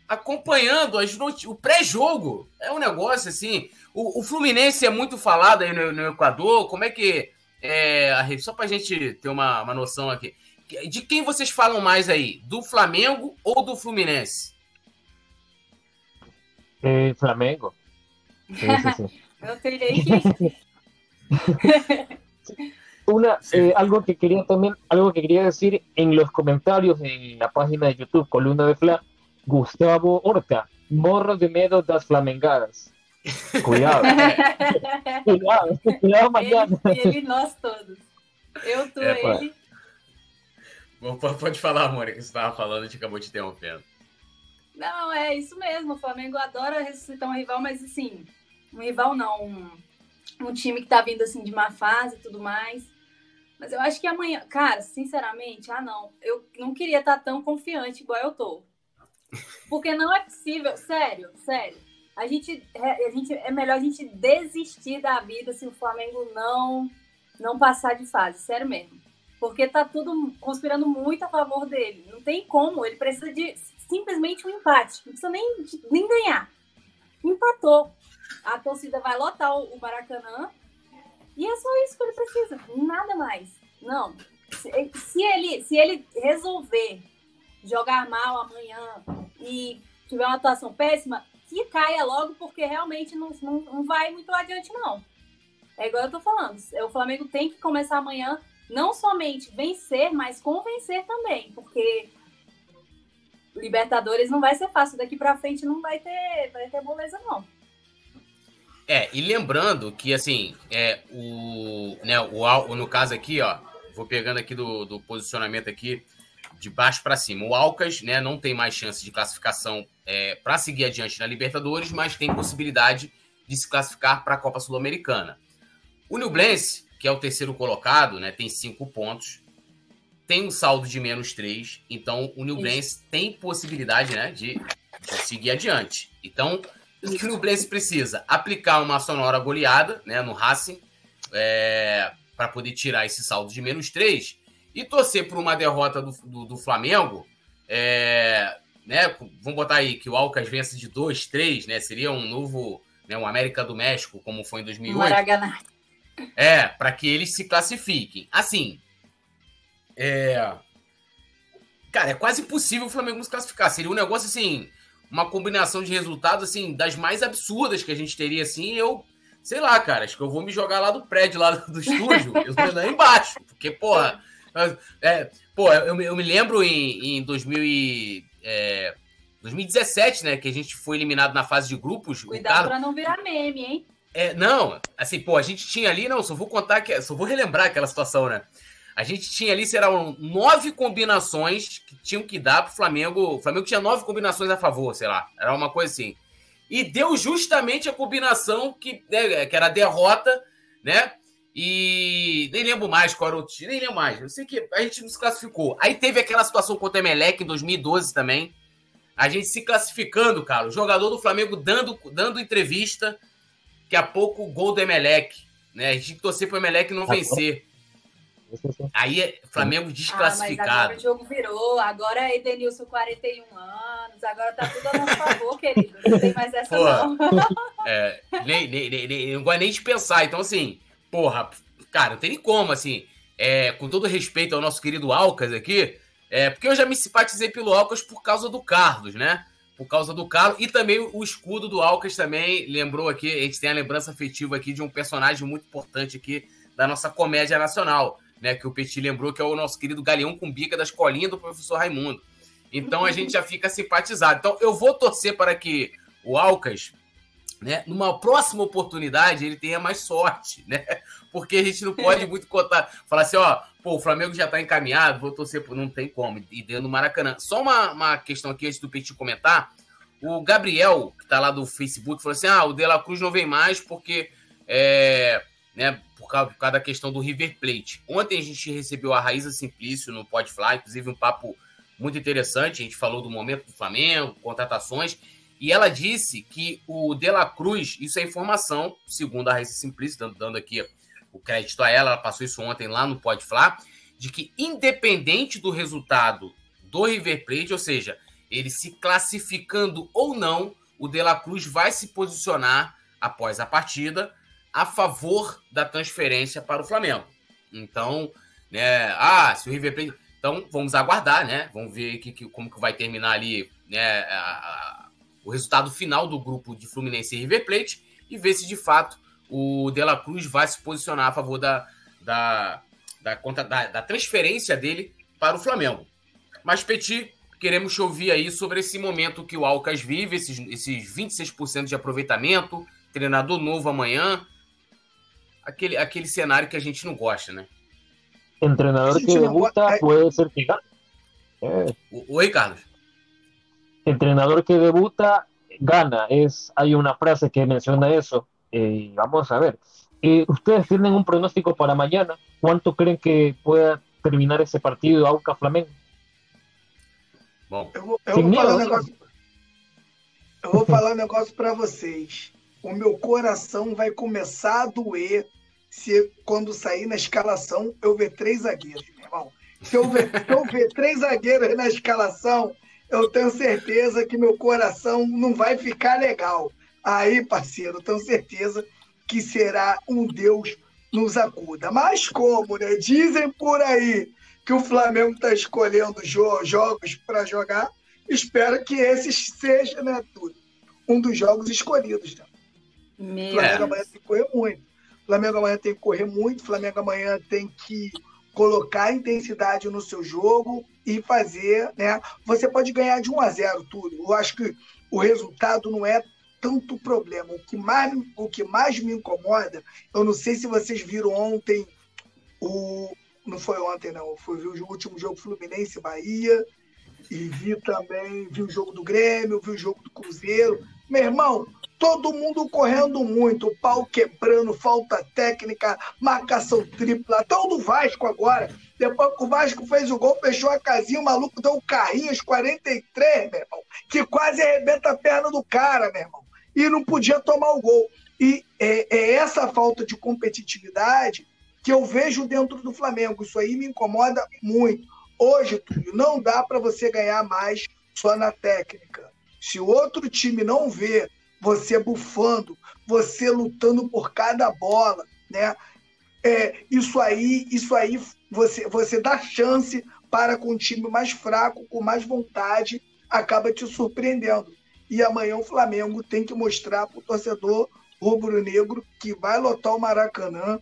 acompanhando as o pré-jogo. É um negócio assim. O, o, Fluminense é muito falado aí no, no Equador. Como é que. É, só para a gente ter uma, uma noção aqui. De quem vocês falam mais aí? Do Flamengo ou do Fluminense? Eh, Flamengo. Eu terei que. Una, eh, algo que quería también, algo que quería decir en los comentarios en la página de YouTube, Columna de Fla, Gustavo Horta, morro de medo das flamengadas. Cuidado. cuidado, cuidado mañana. Ele, ele nós todos. Eu, tu, é, ele. Pode falar, Mônica, que você estava falando, a gente acabou te interrompendo. Não, é isso mesmo. O Flamengo adora ressuscitar um rival, mas assim, um rival não, um, um time que tá vindo assim de má fase e tudo mais. Mas eu acho que amanhã, cara, sinceramente, ah não, eu não queria estar tá tão confiante igual eu tô. Porque não é possível, sério, sério. A gente, é, a gente é melhor a gente desistir da vida se o Flamengo não não passar de fase, sério mesmo. Porque tá tudo conspirando muito a favor dele. Não tem como, ele precisa de simplesmente um empate. Não precisa nem, nem ganhar. Empatou. A torcida vai lotar o Maracanã e é só isso que ele precisa, nada mais. Não. Se, ele, se ele resolver jogar mal amanhã e tiver uma atuação péssima, que caia logo, porque realmente não, não, não vai muito adiante, não. É igual eu tô falando. O Flamengo tem que começar amanhã não somente vencer, mas convencer também, porque Libertadores não vai ser fácil. Daqui para frente não vai ter, vai ter moleza, não. É, e lembrando que, assim, é, o, né, o, no caso aqui, ó, vou pegando aqui do, do posicionamento aqui, de baixo para cima. O Alcas né, não tem mais chance de classificação é, para seguir adiante na Libertadores, mas tem possibilidade de se classificar para a Copa Sul-Americana. O Nublense, que é o terceiro colocado, né, tem cinco pontos, tem um saldo de menos três, então o Nublense tem possibilidade né, de, de, seguir adiante. Então, o que o Nublense precisa? Aplicar uma sonora goleada né, no Racing é, para poder tirar esse saldo de menos três e torcer por uma derrota do, do, do Flamengo. É, né, vamos botar aí que o Alcas vença de 2, 3, né? Seria um novo, né, um América do México, como foi em 2008. Maracanã. É, para que eles se classifiquem. Assim, é... Cara, é quase impossível o Flamengo se classificar. Seria um negócio assim, uma combinação de resultados assim das mais absurdas que a gente teria assim. Eu, sei lá, cara, acho que eu vou me jogar lá do prédio lá do estúdio, eu tô lá embaixo, porque porra, é, pô, eu, eu me lembro em, em 2000 e, é, 2017, né, que a gente foi eliminado na fase de grupos. Cuidado cara... pra não virar meme, hein? É, não, assim, pô, a gente tinha ali, não, só vou contar que, só vou relembrar aquela situação, né? A gente tinha ali, serão nove combinações que tinham que dar pro Flamengo. O Flamengo tinha nove combinações a favor, sei lá. Era uma coisa assim. E deu justamente a combinação que, né, que era a derrota, né? E nem lembro mais qual era o time, nem lembro mais. Eu sei que a gente não se classificou. Aí teve aquela situação contra o Emelec em 2012 também. A gente se classificando, cara. O jogador do Flamengo dando, dando entrevista. Daqui a pouco o gol do Emelec. Né? A gente tinha que torcer pro Emelec não vencer. Aí Flamengo desclassificado. Ah, mas agora o jogo virou, agora é Edenilson 41 anos, agora tá tudo a nosso favor, querido. Não tem mais essa Pô, não. É, nem, nem, nem, não gosto nem de pensar. Então, assim, porra, cara, não tem nem como, assim, é, com todo respeito ao nosso querido Alcas aqui, é, porque eu já me simpatizei pelo Alcas por causa do Carlos, né? Por causa do Carlos e também o escudo do Alcas também lembrou aqui, a gente tem a lembrança afetiva aqui de um personagem muito importante aqui da nossa comédia nacional né, que o Petit lembrou, que é o nosso querido Galeão com bica da escolinha do professor Raimundo. Então a gente já fica simpatizado. Então eu vou torcer para que o Alcas, né, numa próxima oportunidade, ele tenha mais sorte, né? Porque a gente não pode muito contar, falar assim, ó, pô, o Flamengo já está encaminhado, vou torcer por. Não tem como, e dentro do Maracanã. Só uma, uma questão aqui antes do Petit comentar. O Gabriel, que está lá do Facebook, falou assim: ah, o De La Cruz não vem mais porque é, né, por causa, por causa, da questão do River Plate. Ontem a gente recebeu a Raíza Simplício no Podfly, inclusive um papo muito interessante. A gente falou do momento do Flamengo, contratações, e ela disse que o De La Cruz, isso é informação, segundo a Raíza Simplício, dando, dando aqui o crédito a ela, ela passou isso ontem lá no Podfly, de que independente do resultado do River Plate, ou seja, ele se classificando ou não, o De La Cruz vai se posicionar após a partida a favor da transferência para o Flamengo. Então, né, ah, se o River Plate, então vamos aguardar, né? Vamos ver que, que como que vai terminar ali, né, a, a, o resultado final do grupo de Fluminense e River Plate e ver se de fato o De La Cruz vai se posicionar a favor da, da, da, conta, da, da transferência dele para o Flamengo. Mas, Petit, queremos te ouvir aí sobre esse momento que o Alcas vive, esses, esses 26% de aproveitamento, treinador novo amanhã, aquele, aquele cenário que a gente não gosta, né? Entrenador que debuta pode ser que gane. Eh. Oi, Carlos. Entrenador que debuta gana. Es, hay una frase que menciona eso. Eh, vamos a ver. Eh, ustedes tienen un pronóstico para mañana. ¿Cuánto creen que pueda terminar ese partido Auca Flamengo? Bom, eu vou, eu vou falar um negócio. Eu vou falar um negócio para vocês. o meu coração vai começar a doer se quando sair na escalação eu ver três zagueiros, meu irmão. Se eu ver, se eu ver três zagueiros na escalação, eu tenho certeza que meu coração não vai ficar legal. Aí, parceiro, eu tenho certeza que será um Deus nos acuda. Mas como, né? Dizem por aí que o Flamengo está escolhendo jo jogos para jogar, espero que esses sejam, né, tudo, um dos jogos escolhidos. Né? Meu Flamengo amanhã que correr muito. Flamengo amanhã tem que correr muito. Flamengo amanhã tem que colocar intensidade no seu jogo e fazer, né? Você pode ganhar de 1 a 0 tudo. Eu acho que o resultado não é tanto problema. O que mais, o que mais me incomoda, eu não sei se vocês viram ontem o, não foi ontem, não. Ver o último jogo Fluminense Bahia. E vi também, vi o jogo do Grêmio, vi o jogo do Cruzeiro. Meu irmão, todo mundo correndo muito, o pau quebrando, falta técnica, marcação tripla, até o do Vasco agora. Depois que o Vasco fez o gol, fechou a casinha, o maluco deu um carrinho aos 43, meu irmão, que quase arrebenta a perna do cara, meu irmão. E não podia tomar o gol. E é, é essa falta de competitividade que eu vejo dentro do Flamengo. Isso aí me incomoda muito. Hoje, Túlio, não dá para você ganhar mais só na técnica. Se o outro time não vê você bufando, você lutando por cada bola, né? É, isso aí, isso aí você, você dá chance para com um time mais fraco, com mais vontade, acaba te surpreendendo. E amanhã o Flamengo tem que mostrar para o torcedor rubro-negro que vai lotar o Maracanã,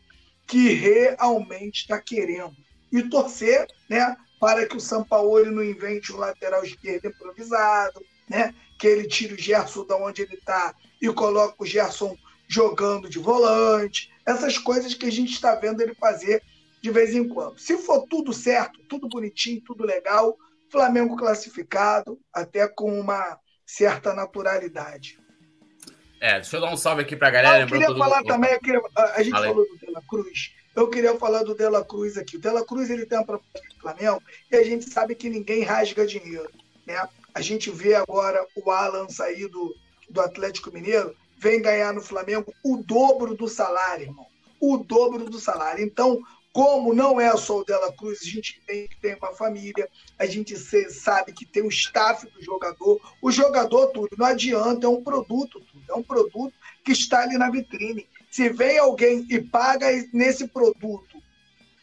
que realmente está querendo. E torcer né, para que o Sampaoli não invente um lateral esquerdo improvisado, né, que ele tire o Gerson da onde ele está e coloque o Gerson jogando de volante. Essas coisas que a gente está vendo ele fazer de vez em quando. Se for tudo certo, tudo bonitinho, tudo legal, Flamengo classificado, até com uma certa naturalidade. É, deixa eu dar um salve aqui pra galera. Eu queria falar também, queria, a gente falou do De La Cruz. Eu queria falar do De La Cruz aqui. O De La Cruz ele tem uma proposta do Flamengo e a gente sabe que ninguém rasga dinheiro. Né? A gente vê agora o Alan sair do, do Atlético Mineiro, vem ganhar no Flamengo o dobro do salário, irmão. O dobro do salário. Então, como não é só o Dela Cruz, a gente tem que ter uma família, a gente sabe que tem o staff do jogador. O jogador, tudo, não adianta, é um produto, tudo, é um produto que está ali na vitrine. Se vem alguém e paga nesse produto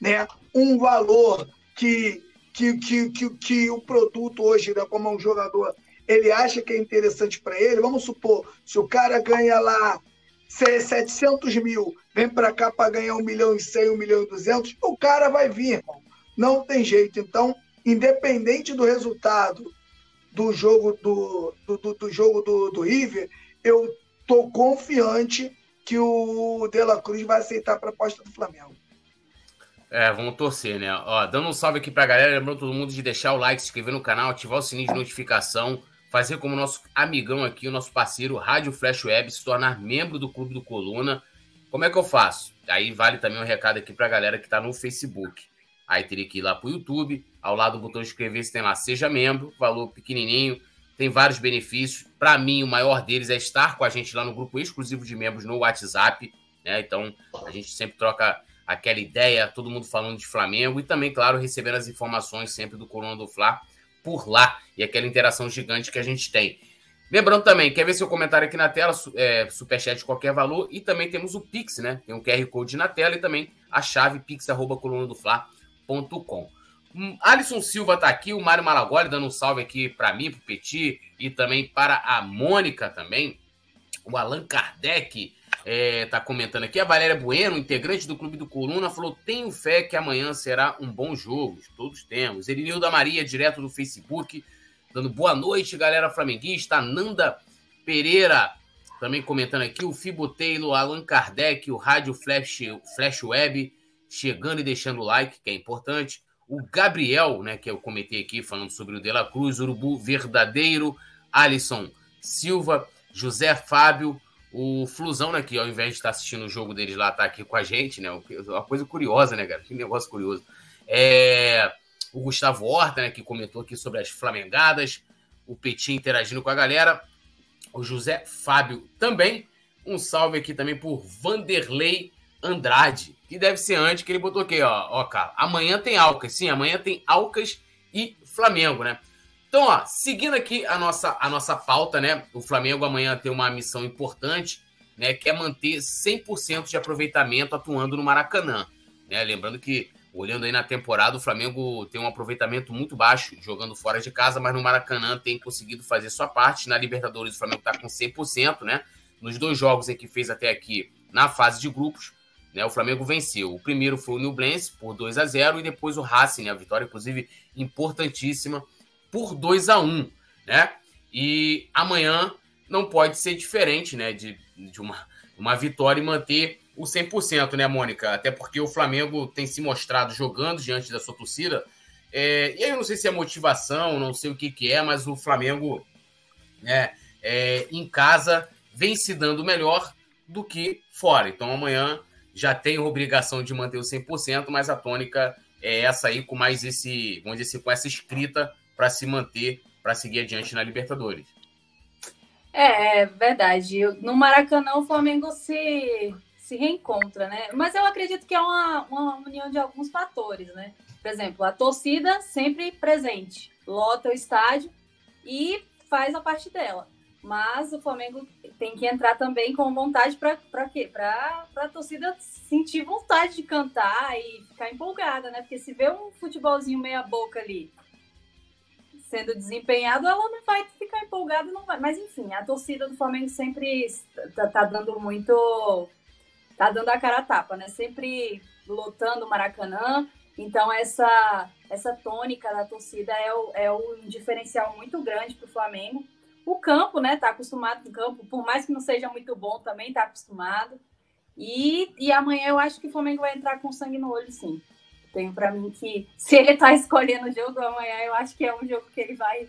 né, um valor que, que, que, que, que o produto hoje, né, como é um jogador, ele acha que é interessante para ele, vamos supor, se o cara ganha lá 700 mil, vem para cá para ganhar 1 milhão e 100, 1 milhão e 200, o cara vai vir, irmão. Não tem jeito. Então, independente do resultado do jogo do, do, do, do jogo do, do River, eu tô confiante que o De La Cruz vai aceitar a proposta do Flamengo. É, vamos torcer, né? Ó, dando um salve aqui pra galera, lembrando todo mundo de deixar o like, se inscrever no canal, ativar o sininho de notificação fazer como nosso amigão aqui, o nosso parceiro Rádio Flash Web, se tornar membro do Clube do Coluna. Como é que eu faço? Aí vale também um recado aqui para a galera que está no Facebook. Aí teria que ir lá para o YouTube, ao lado do botão inscrever-se tem lá Seja Membro, valor pequenininho, tem vários benefícios. Para mim, o maior deles é estar com a gente lá no grupo exclusivo de membros no WhatsApp. Né? Então, a gente sempre troca aquela ideia, todo mundo falando de Flamengo e também, claro, recebendo as informações sempre do Coluna do Fla por lá e aquela interação gigante que a gente tem. Lembrando também, quer ver seu comentário aqui na tela, é, superchat de qualquer valor, e também temos o Pix, né? Tem um QR Code na tela e também a chave pix.colunadofla.com. Hum, Alisson Silva tá aqui, o Mário Malagoli dando um salve aqui para mim, pro Petit e também para a Mônica também. O Allan Kardec é, tá comentando aqui. A Valéria Bueno, integrante do Clube do Coluna, falou: tenho fé que amanhã será um bom jogo. Todos temos. Elinilda Maria, direto do Facebook, dando boa noite, galera flamenguista. Nanda Pereira também comentando aqui. O Fibo Taylor, Allan Kardec, o Rádio Flash, Flash Web, chegando e deixando o like, que é importante. O Gabriel, né, que eu comentei aqui, falando sobre o De La Cruz, Urubu Verdadeiro, Alisson Silva, José Fábio, o Flusão, né, que ao invés de estar assistindo o jogo deles lá, tá aqui com a gente, né? Uma coisa curiosa, né, cara? Que negócio curioso. É... O Gustavo Horta, né, que comentou aqui sobre as flamengadas. O Petit interagindo com a galera. O José Fábio também. Um salve aqui também por Vanderlei Andrade, que deve ser antes, que ele botou aqui, ó. Ó, cara, amanhã tem Alcas. Sim, amanhã tem Alcas e Flamengo, né? Então, ó, seguindo aqui a nossa, a nossa pauta, né? O Flamengo amanhã tem uma missão importante, né? Que é manter 100% de aproveitamento atuando no Maracanã. Né? Lembrando que, olhando aí na temporada, o Flamengo tem um aproveitamento muito baixo jogando fora de casa, mas no Maracanã tem conseguido fazer sua parte. Na Libertadores, o Flamengo está com 100%, né? Nos dois jogos em que fez até aqui na fase de grupos, né? O Flamengo venceu. O primeiro foi o Nublense por 2 a 0 e depois o Racing, né? a vitória, inclusive, importantíssima por 2 a 1 né? E amanhã não pode ser diferente, né? De, de uma, uma vitória e manter o 100%, né, Mônica? Até porque o Flamengo tem se mostrado jogando diante da sua torcida. É, e aí eu não sei se é motivação, não sei o que, que é, mas o Flamengo né, é, em casa vem se dando melhor do que fora. Então amanhã já tem obrigação de manter o 100%, mas a tônica é essa aí com mais esse, vamos dizer assim, com essa escrita para se manter, para seguir adiante na Libertadores. É, é verdade. No Maracanã o Flamengo se, se reencontra, né? Mas eu acredito que é uma, uma união de alguns fatores, né? Por exemplo, a torcida sempre presente, lota o estádio e faz a parte dela. Mas o Flamengo tem que entrar também com vontade para quê? Para a torcida sentir vontade de cantar e ficar empolgada, né? Porque se vê um futebolzinho meia boca ali sendo desempenhado, ela não vai ficar empolgada, não vai. Mas enfim, a torcida do Flamengo sempre tá, tá dando muito. tá dando a cara a tapa, né? Sempre lotando o Maracanã. Então, essa, essa tônica da torcida é, o, é um diferencial muito grande para o Flamengo. O campo, né? Tá acostumado com o campo, por mais que não seja muito bom, também tá acostumado. E, e amanhã eu acho que o Flamengo vai entrar com sangue no olho, sim. Tenho para mim que se ele tá escolhendo o jogo amanhã, eu acho que é um jogo que ele vai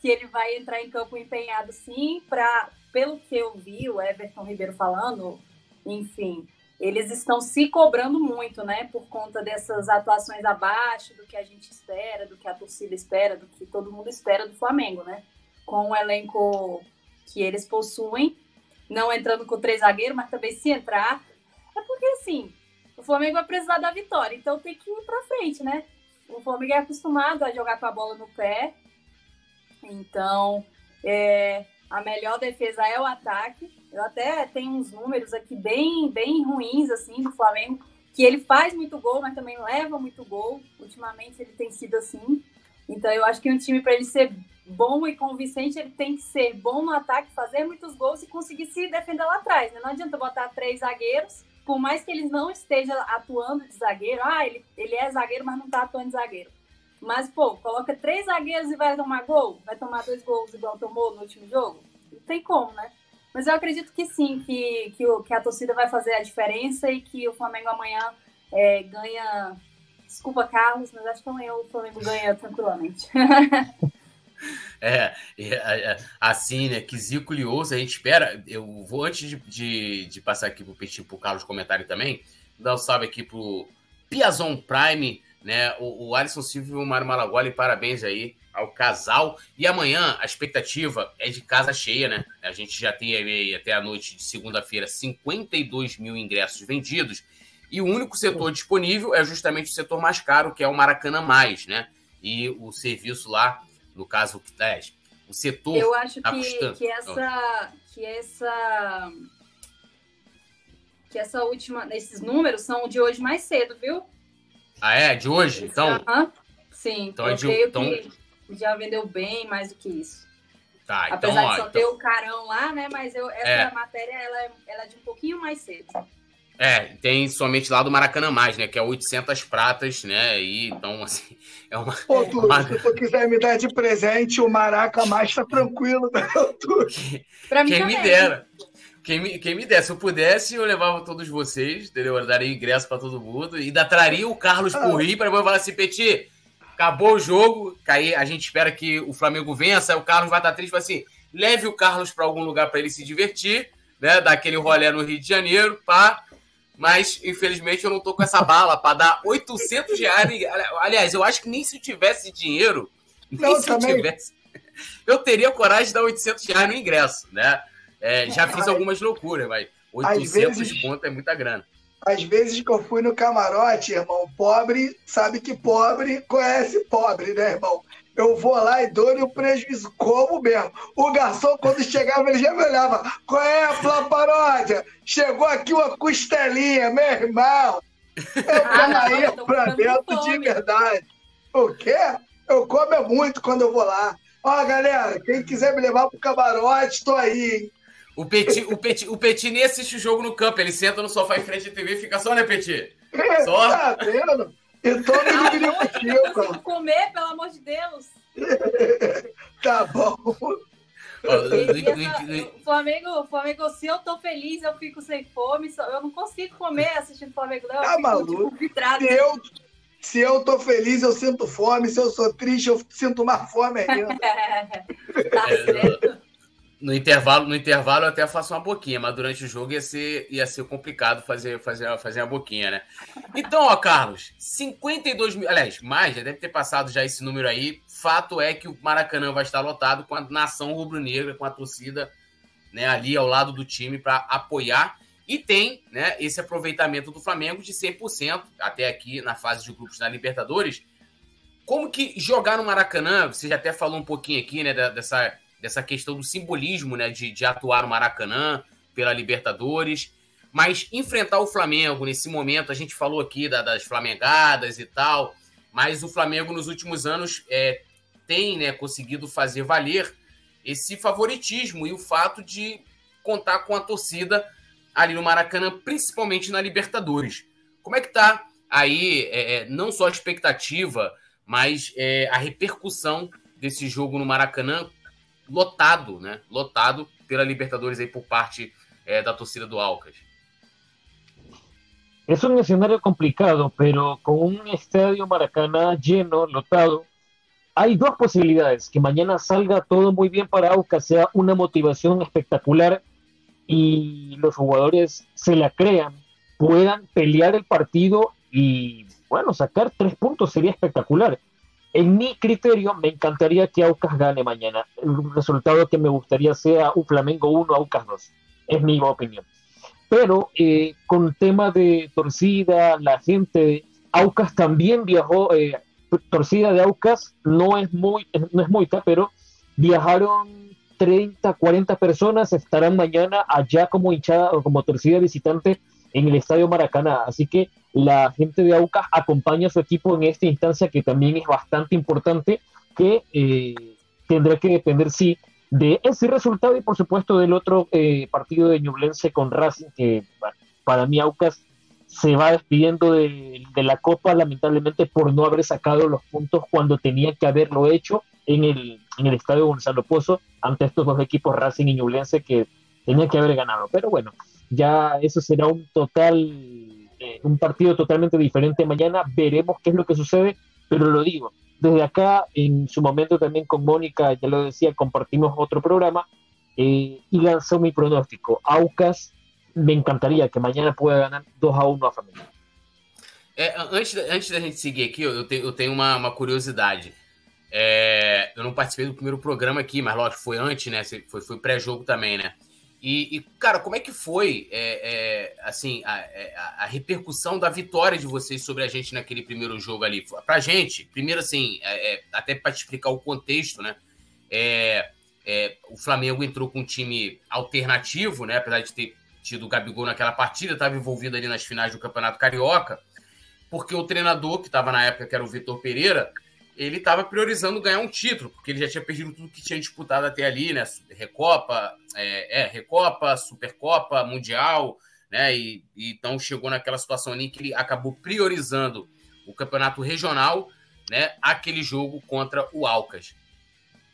que ele vai entrar em campo empenhado, sim, para pelo que eu vi o Everton Ribeiro falando, enfim, eles estão se cobrando muito, né, por conta dessas atuações abaixo do que a gente espera, do que a torcida espera, do que todo mundo espera do Flamengo, né? Com o elenco que eles possuem, não entrando com três zagueiros, mas também se entrar. É porque, assim, o Flamengo vai precisar da vitória, então tem que ir para frente, né? O Flamengo é acostumado a jogar com a bola no pé, então é, a melhor defesa é o ataque. Eu até tenho uns números aqui bem, bem ruins assim do Flamengo, que ele faz muito gol, mas também leva muito gol. Ultimamente ele tem sido assim. Então eu acho que um time para ele ser bom e convincente, ele tem que ser bom no ataque, fazer muitos gols e conseguir se defender lá atrás. Né? Não adianta botar três zagueiros, por mais que eles não estejam atuando de zagueiro, ah, ele, ele é zagueiro, mas não está atuando de zagueiro. Mas, pô, coloca três zagueiros e vai tomar gol? Vai tomar dois gols igual tomou no último jogo? Não tem como, né? Mas eu acredito que sim, que, que, o, que a torcida vai fazer a diferença e que o Flamengo amanhã é, ganha. Desculpa, Carlos, mas acho que amanhã o Flamengo ganha tranquilamente. É, assim, né? Que Zico ouça, a gente espera. Eu vou, antes de, de, de passar aqui pro Petit, pro Carlos comentário também, dar um salve aqui pro Piazon Prime, né? O, o Alisson Silva e o Mário Malagoli, parabéns aí ao casal. E amanhã a expectativa é de casa cheia, né? A gente já tem aí até a noite de segunda-feira 52 mil ingressos vendidos. E o único setor disponível é justamente o setor mais caro, que é o Maracanã Mais, né? E o serviço lá, no caso, é, o setor. Eu acho tá que, que essa. Que essa. Que essa última. Esses números são de hoje mais cedo, viu? Ah, é? De hoje? Então. Sim, então eu é de, creio então... que já vendeu bem mais do que isso. Tá, então, Apesar de só então... ter o carão lá, né? Mas eu, essa é. matéria ela é, ela é de um pouquinho mais cedo. É, tem somente lá do Maracanã Mais, né? Que é 800 pratas, né? E então, assim, é uma. Pô, tu, uma... se tu quiser me dar de presente, o Maraca Mais tá tranquilo, né? Pra mim Quem também. me dera. Quem me, quem me desse, se eu pudesse, eu levava todos vocês, entendeu? Eu daria ingresso para todo mundo e ainda traria o Carlos ah. Rio para falar assim, Petit, acabou o jogo, cair, a gente espera que o Flamengo vença, o Carlos vai estar triste, vai assim, leve o Carlos para algum lugar para ele se divertir, né? Dar aquele rolê no Rio de Janeiro, pá. Mas, infelizmente, eu não tô com essa bala para dar 800 reais. Aliás, eu acho que nem se eu tivesse dinheiro, nem não, se também. eu tivesse, eu teria coragem de dar 800 reais no ingresso, né? É, já fiz algumas loucuras, mas 800 vezes... pontos é muita grana. Às vezes que eu fui no camarote, irmão, pobre sabe que pobre conhece pobre, né, irmão? Eu vou lá e dou-lhe o prejuízo, como mesmo. O garçom, quando chegava, ele já me olhava. Qual é a paródia? Chegou aqui uma costelinha, meu irmão. Eu ah, caía pra dentro de verdade. O quê? Eu como muito quando eu vou lá. Ó, galera, quem quiser me levar pro camarote, estou aí, hein? O Petit, o, Petit, o Petit nem assiste o jogo no campo, ele senta no sofá em frente à TV e fica só, né, Petit? Só. Tá vendo? E todo mundo contigo. comer, pelo amor de Deus. tá bom. o Flamengo, Flamengo, se eu tô feliz, eu fico sem fome. Eu não consigo comer assistindo Flamengo, não. Tá maluco? Tipo, se, eu, se eu tô feliz, eu sinto fome. Se eu sou triste, eu sinto uma fome ainda. tá certo no intervalo, no intervalo eu até faço uma boquinha, mas durante o jogo ia ser, ia ser complicado fazer, fazer, fazer uma boquinha, né? Então, ó, Carlos, 52 mil. Aliás, mais, já deve ter passado já esse número aí. Fato é que o Maracanã vai estar lotado com a nação rubro-negra, com a torcida né, ali ao lado do time para apoiar. E tem né, esse aproveitamento do Flamengo de 100%, até aqui na fase de grupos da Libertadores. Como que jogar no Maracanã, você já até falou um pouquinho aqui, né, dessa dessa questão do simbolismo, né, de, de atuar no Maracanã pela Libertadores. Mas enfrentar o Flamengo nesse momento, a gente falou aqui da, das flamengadas e tal, mas o Flamengo nos últimos anos é, tem né, conseguido fazer valer esse favoritismo e o fato de contar com a torcida ali no Maracanã, principalmente na Libertadores. Como é que tá aí, é, é não só a expectativa, mas é, a repercussão desse jogo no Maracanã lotado, né? Lotado pela Libertadores aí por parte eh, da torcida do Alcas. Es un escenario complicado, pero con un estadio Maracaná lleno, lotado, hay dos posibilidades. Que mañana salga todo muy bien para Aucas, sea una motivación espectacular y los jugadores se la crean, puedan pelear el partido y, bueno, sacar tres puntos sería espectacular. En mi criterio, me encantaría que Aucas gane mañana. El resultado que me gustaría sea un Flamengo 1, Aucas 2. Es mi opinión. Pero eh, con tema de torcida, la gente, Aucas también viajó, eh, torcida de Aucas no es muy, no es mucha, pero viajaron 30, 40 personas, estarán mañana allá como hinchada o como torcida visitante en el Estadio Maracaná. Así que la gente de Aucas acompaña a su equipo en esta instancia que también es bastante importante, que eh, tendrá que depender, sí, de ese resultado y por supuesto del otro eh, partido de Ñublense con Racing, que para mí Aucas se va despidiendo de, la Copa lamentablemente por no haber sacado los puntos cuando tenía que haberlo hecho en el, en el estadio Gonzalo Pozo ante estos dos equipos Racing y Ñublense que tenían que haber ganado. Pero bueno, ya eso será un total eh, un partido totalmente diferente mañana. Veremos qué es lo que sucede, pero lo digo, desde acá, en su momento también con Mónica, ya lo decía, compartimos otro programa eh, y lanzó mi pronóstico. Aucas, me encantaría que mañana pueda ganar 2 a 1 a Familia. É, antes, antes da gente seguir aqui, eu tenho, eu tenho uma, uma curiosidade. É, eu participei do primeiro programa aqui, mas lógico, foi antes, né? Foi, foi pré-jogo também, né? E, e, cara, como é que foi é, é, assim é, a, a, repercussão da vitória de vocês sobre a gente naquele primeiro jogo ali? Pra gente, primeiro assim, é, é até para te explicar o contexto, né? É, o Flamengo entrou com um time alternativo, né? Apesar de ter tido o Gabigol naquela partida, estava envolvido ali nas finais do Campeonato Carioca, porque o treinador, que estava na época, que era o Vitor Pereira, ele estava priorizando ganhar um título, porque ele já tinha perdido tudo que tinha disputado até ali, né? Recopa, é, é Recopa, Supercopa, Mundial, né? E, e, então chegou naquela situação ali que ele acabou priorizando o campeonato regional, né? Aquele jogo contra o Alcas.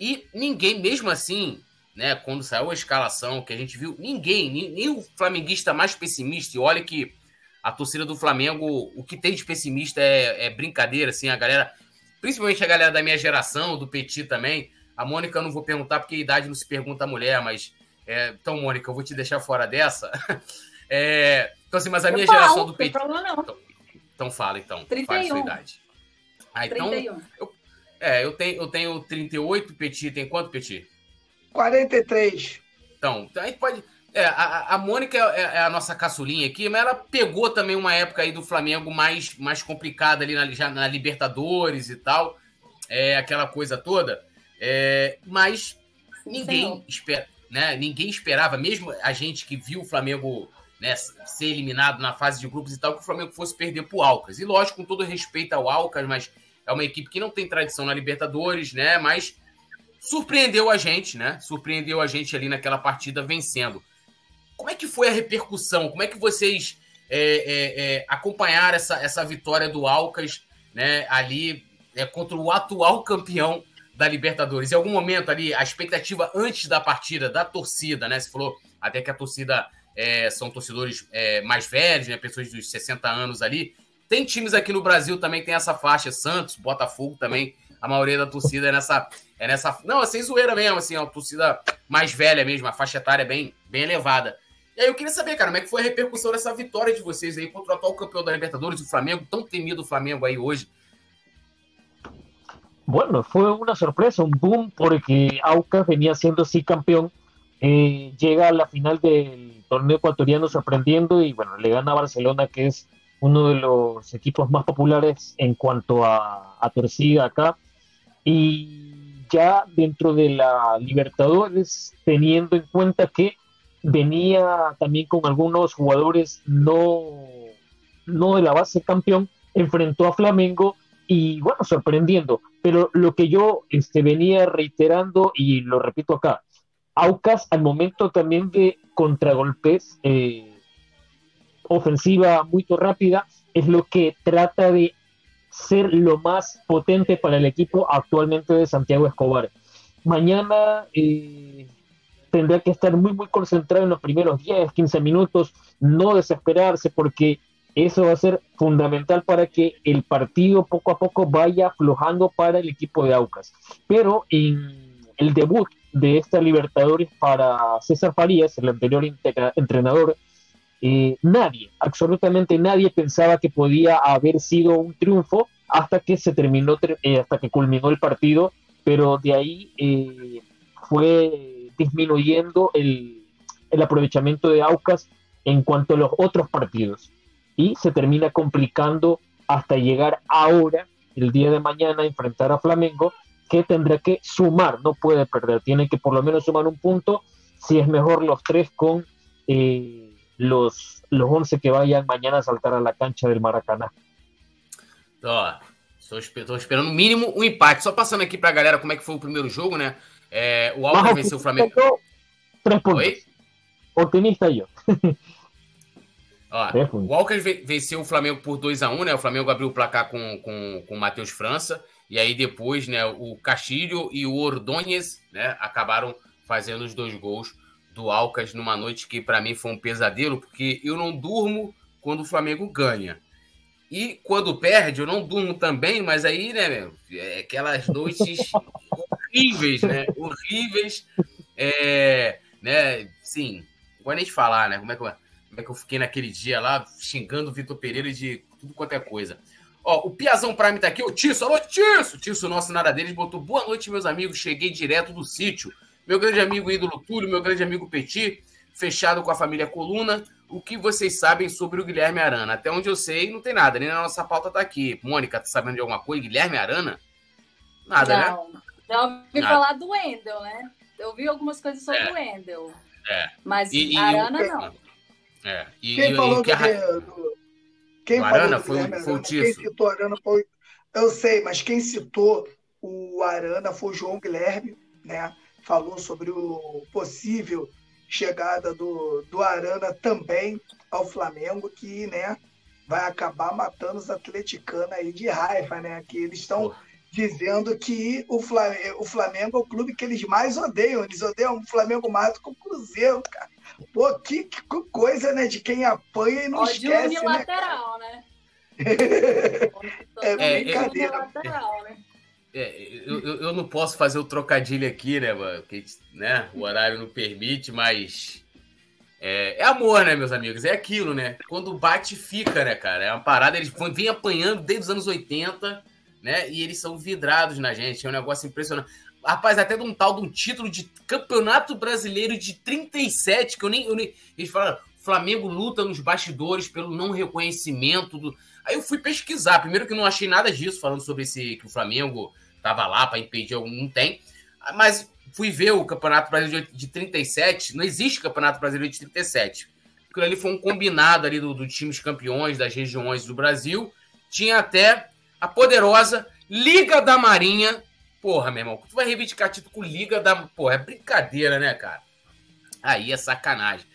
E ninguém, mesmo assim, né? Quando saiu a escalação que a gente viu, ninguém, nem, nem o flamenguista mais pessimista, e olha que a torcida do Flamengo, o que tem de pessimista é, é brincadeira, assim, a galera principalmente a galera da minha geração, do Petit também. A Mônica eu não vou perguntar porque a idade não se pergunta a mulher, mas. É, então, Mônica, eu vou te deixar fora dessa. É, então, assim, mas a minha geração do Petit. Então, então fala, então. 31. Fala a sua idade. Ah, então. 31. Eu, é, eu tenho, eu tenho 38, Petit tem quanto, Petit? 43. Então, então a gente pode. É, a, a Mônica é, é, a nossa caçulinha aqui, mas ela pegou também uma época aí do Flamengo mais, mais complicada ali na, já na Libertadores e tal, é, aquela coisa toda. É, mas ninguém, espera, né, ninguém esperava, mesmo a gente que viu o Flamengo né, ser eliminado na fase de grupos e tal, que o Flamengo fosse perder para o Alcas. E lógico, com todo respeito ao Alcas, mas é uma equipe que não tem tradição na Libertadores, né? Mas surpreendeu a gente, né? Surpreendeu a gente ali naquela partida vencendo. Como é que foi a repercussão? Como é que vocês é, é, é, acompanharam essa, essa vitória do Alcas né, ali é, contra o atual campeão da Libertadores. Em algum momento ali, a expectativa antes da partida da torcida, né? Você falou até que a torcida é, são torcedores é, mais velhos, né? Pessoas dos 60 anos ali. Tem times aqui no Brasil também tem essa faixa, Santos, Botafogo também. A maioria da torcida é nessa. É nessa não, é sem zoeira mesmo, assim, é uma torcida mais velha mesmo, a faixa etária é bem, bem elevada. E aí eu queria saber, cara, como é que foi a repercussão dessa vitória de vocês aí contra o atual campeão da Libertadores, o Flamengo, tão temido o Flamengo aí hoje. Bueno, fue una sorpresa, un boom, porque Aucas venía siendo sí campeón, eh, llega a la final del torneo ecuatoriano sorprendiendo y bueno, le gana a Barcelona, que es uno de los equipos más populares en cuanto a, a torcida acá. Y ya dentro de la Libertadores, teniendo en cuenta que venía también con algunos jugadores no, no de la base campeón, enfrentó a Flamengo y bueno, sorprendiendo. Pero lo que yo este, venía reiterando y lo repito acá, Aucas al momento también de contragolpes, eh, ofensiva muy rápida, es lo que trata de ser lo más potente para el equipo actualmente de Santiago Escobar. Mañana eh, tendrá que estar muy, muy concentrado en los primeros 10, 15 minutos, no desesperarse porque eso va a ser fundamental para que el partido poco a poco vaya aflojando para el equipo de Aucas. Pero en el debut de esta Libertadores para César Farías, el anterior entrenador, eh, nadie, absolutamente nadie pensaba que podía haber sido un triunfo hasta que se terminó, eh, hasta que culminó el partido, pero de ahí eh, fue disminuyendo el, el aprovechamiento de Aucas en cuanto a los otros partidos y se termina complicando hasta llegar ahora, el día de mañana, a enfrentar a Flamengo, que tendrá que sumar, no puede perder, tiene que por lo menos sumar un punto, si es mejor los tres con eh, los, los 11 que vayan mañana a saltar a la cancha del Maracaná. Estou esperando mínimo um empate. Só passando aqui para galera como é que foi o primeiro jogo, né? É, o Alves venceu o Flamengo. Três pontos. Oi? Otimista aí, ó. o Walker venceu o Flamengo por 2 a 1 né? O Flamengo abriu o placar com, com, com o Matheus França. E aí depois, né, o Castilho e o Ordonez, né, acabaram fazendo os dois gols do Alcas numa noite que para mim foi um pesadelo, porque eu não durmo quando o Flamengo ganha. E quando perde, eu não durmo também, mas aí, né, meu, é aquelas noites horríveis, né? Horríveis. É, né? Sim, não vou nem te falar, né? Como é, que eu, como é que eu fiquei naquele dia lá xingando o Vitor Pereira de tudo quanto é coisa. Ó, o Piazão Prime tá aqui, o Tisso, alô, Tisso! Tisso, nosso nada deles, botou boa noite, meus amigos. Cheguei direto do sítio. Meu grande amigo ídolo Túlio, meu grande amigo Petit, fechado com a família Coluna. O que vocês sabem sobre o Guilherme Arana? Até onde eu sei, não tem nada, nem na nossa pauta tá aqui. Mônica, tá sabendo de alguma coisa? Guilherme Arana? Nada, né? não. né? Já ouvi Nada. falar do Wendel, né? Eu vi algumas coisas sobre é. o Wendel. É. Mas e, a Arana e, não. É. E, quem e, falou que... do, Quem o Arana foi, Arana, foi o Quem citou Arana foi... Eu sei, mas quem citou o Arana foi o João Guilherme, né? Falou sobre o possível chegada do, do Arana também ao Flamengo, que, né, vai acabar matando os atleticanos aí de raiva, né? Que eles estão dizendo que o Flamengo, o Flamengo é o clube que eles mais odeiam. Eles odeiam o Flamengo mais do que o Cruzeiro, cara. Pô, que, que coisa, né? De quem apanha e não Ódio esquece, né, unilateral, né? é, é brincadeira. né? É, eu, eu não posso fazer o trocadilho aqui, né, mano? Porque né, o horário não permite, mas. É, é, amor, né, meus amigos? É aquilo, né? Quando bate, fica, né, cara? É uma parada, eles vêm apanhando desde os anos 80 né? E eles são vidrados na gente. É um negócio impressionante. Rapaz, até de um tal de um título de campeonato brasileiro de 37, que eu nem. Eu nem eles falaram, Flamengo luta nos bastidores pelo não reconhecimento do. Aí eu fui pesquisar. Primeiro que não achei nada disso, falando sobre esse que o Flamengo tava lá para impedir algum. Não tem. Mas fui ver o Campeonato Brasileiro de 37. Não existe Campeonato Brasileiro de 37. Aquilo ali foi um combinado ali dos do times campeões das regiões do Brasil. Tinha até a poderosa Liga da Marinha. Porra, meu irmão, tu vai reivindicar título com Liga da. Porra, é brincadeira, né, cara? Aí é sacanagem.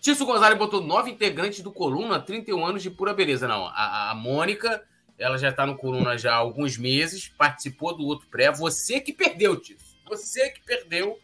Tício Gonzalez botou nove integrantes do Coluna, 31 anos de pura beleza. Não, a, a Mônica, ela já está no Coruna já há alguns meses, participou do outro pré. Você que perdeu, Tício. Você que perdeu.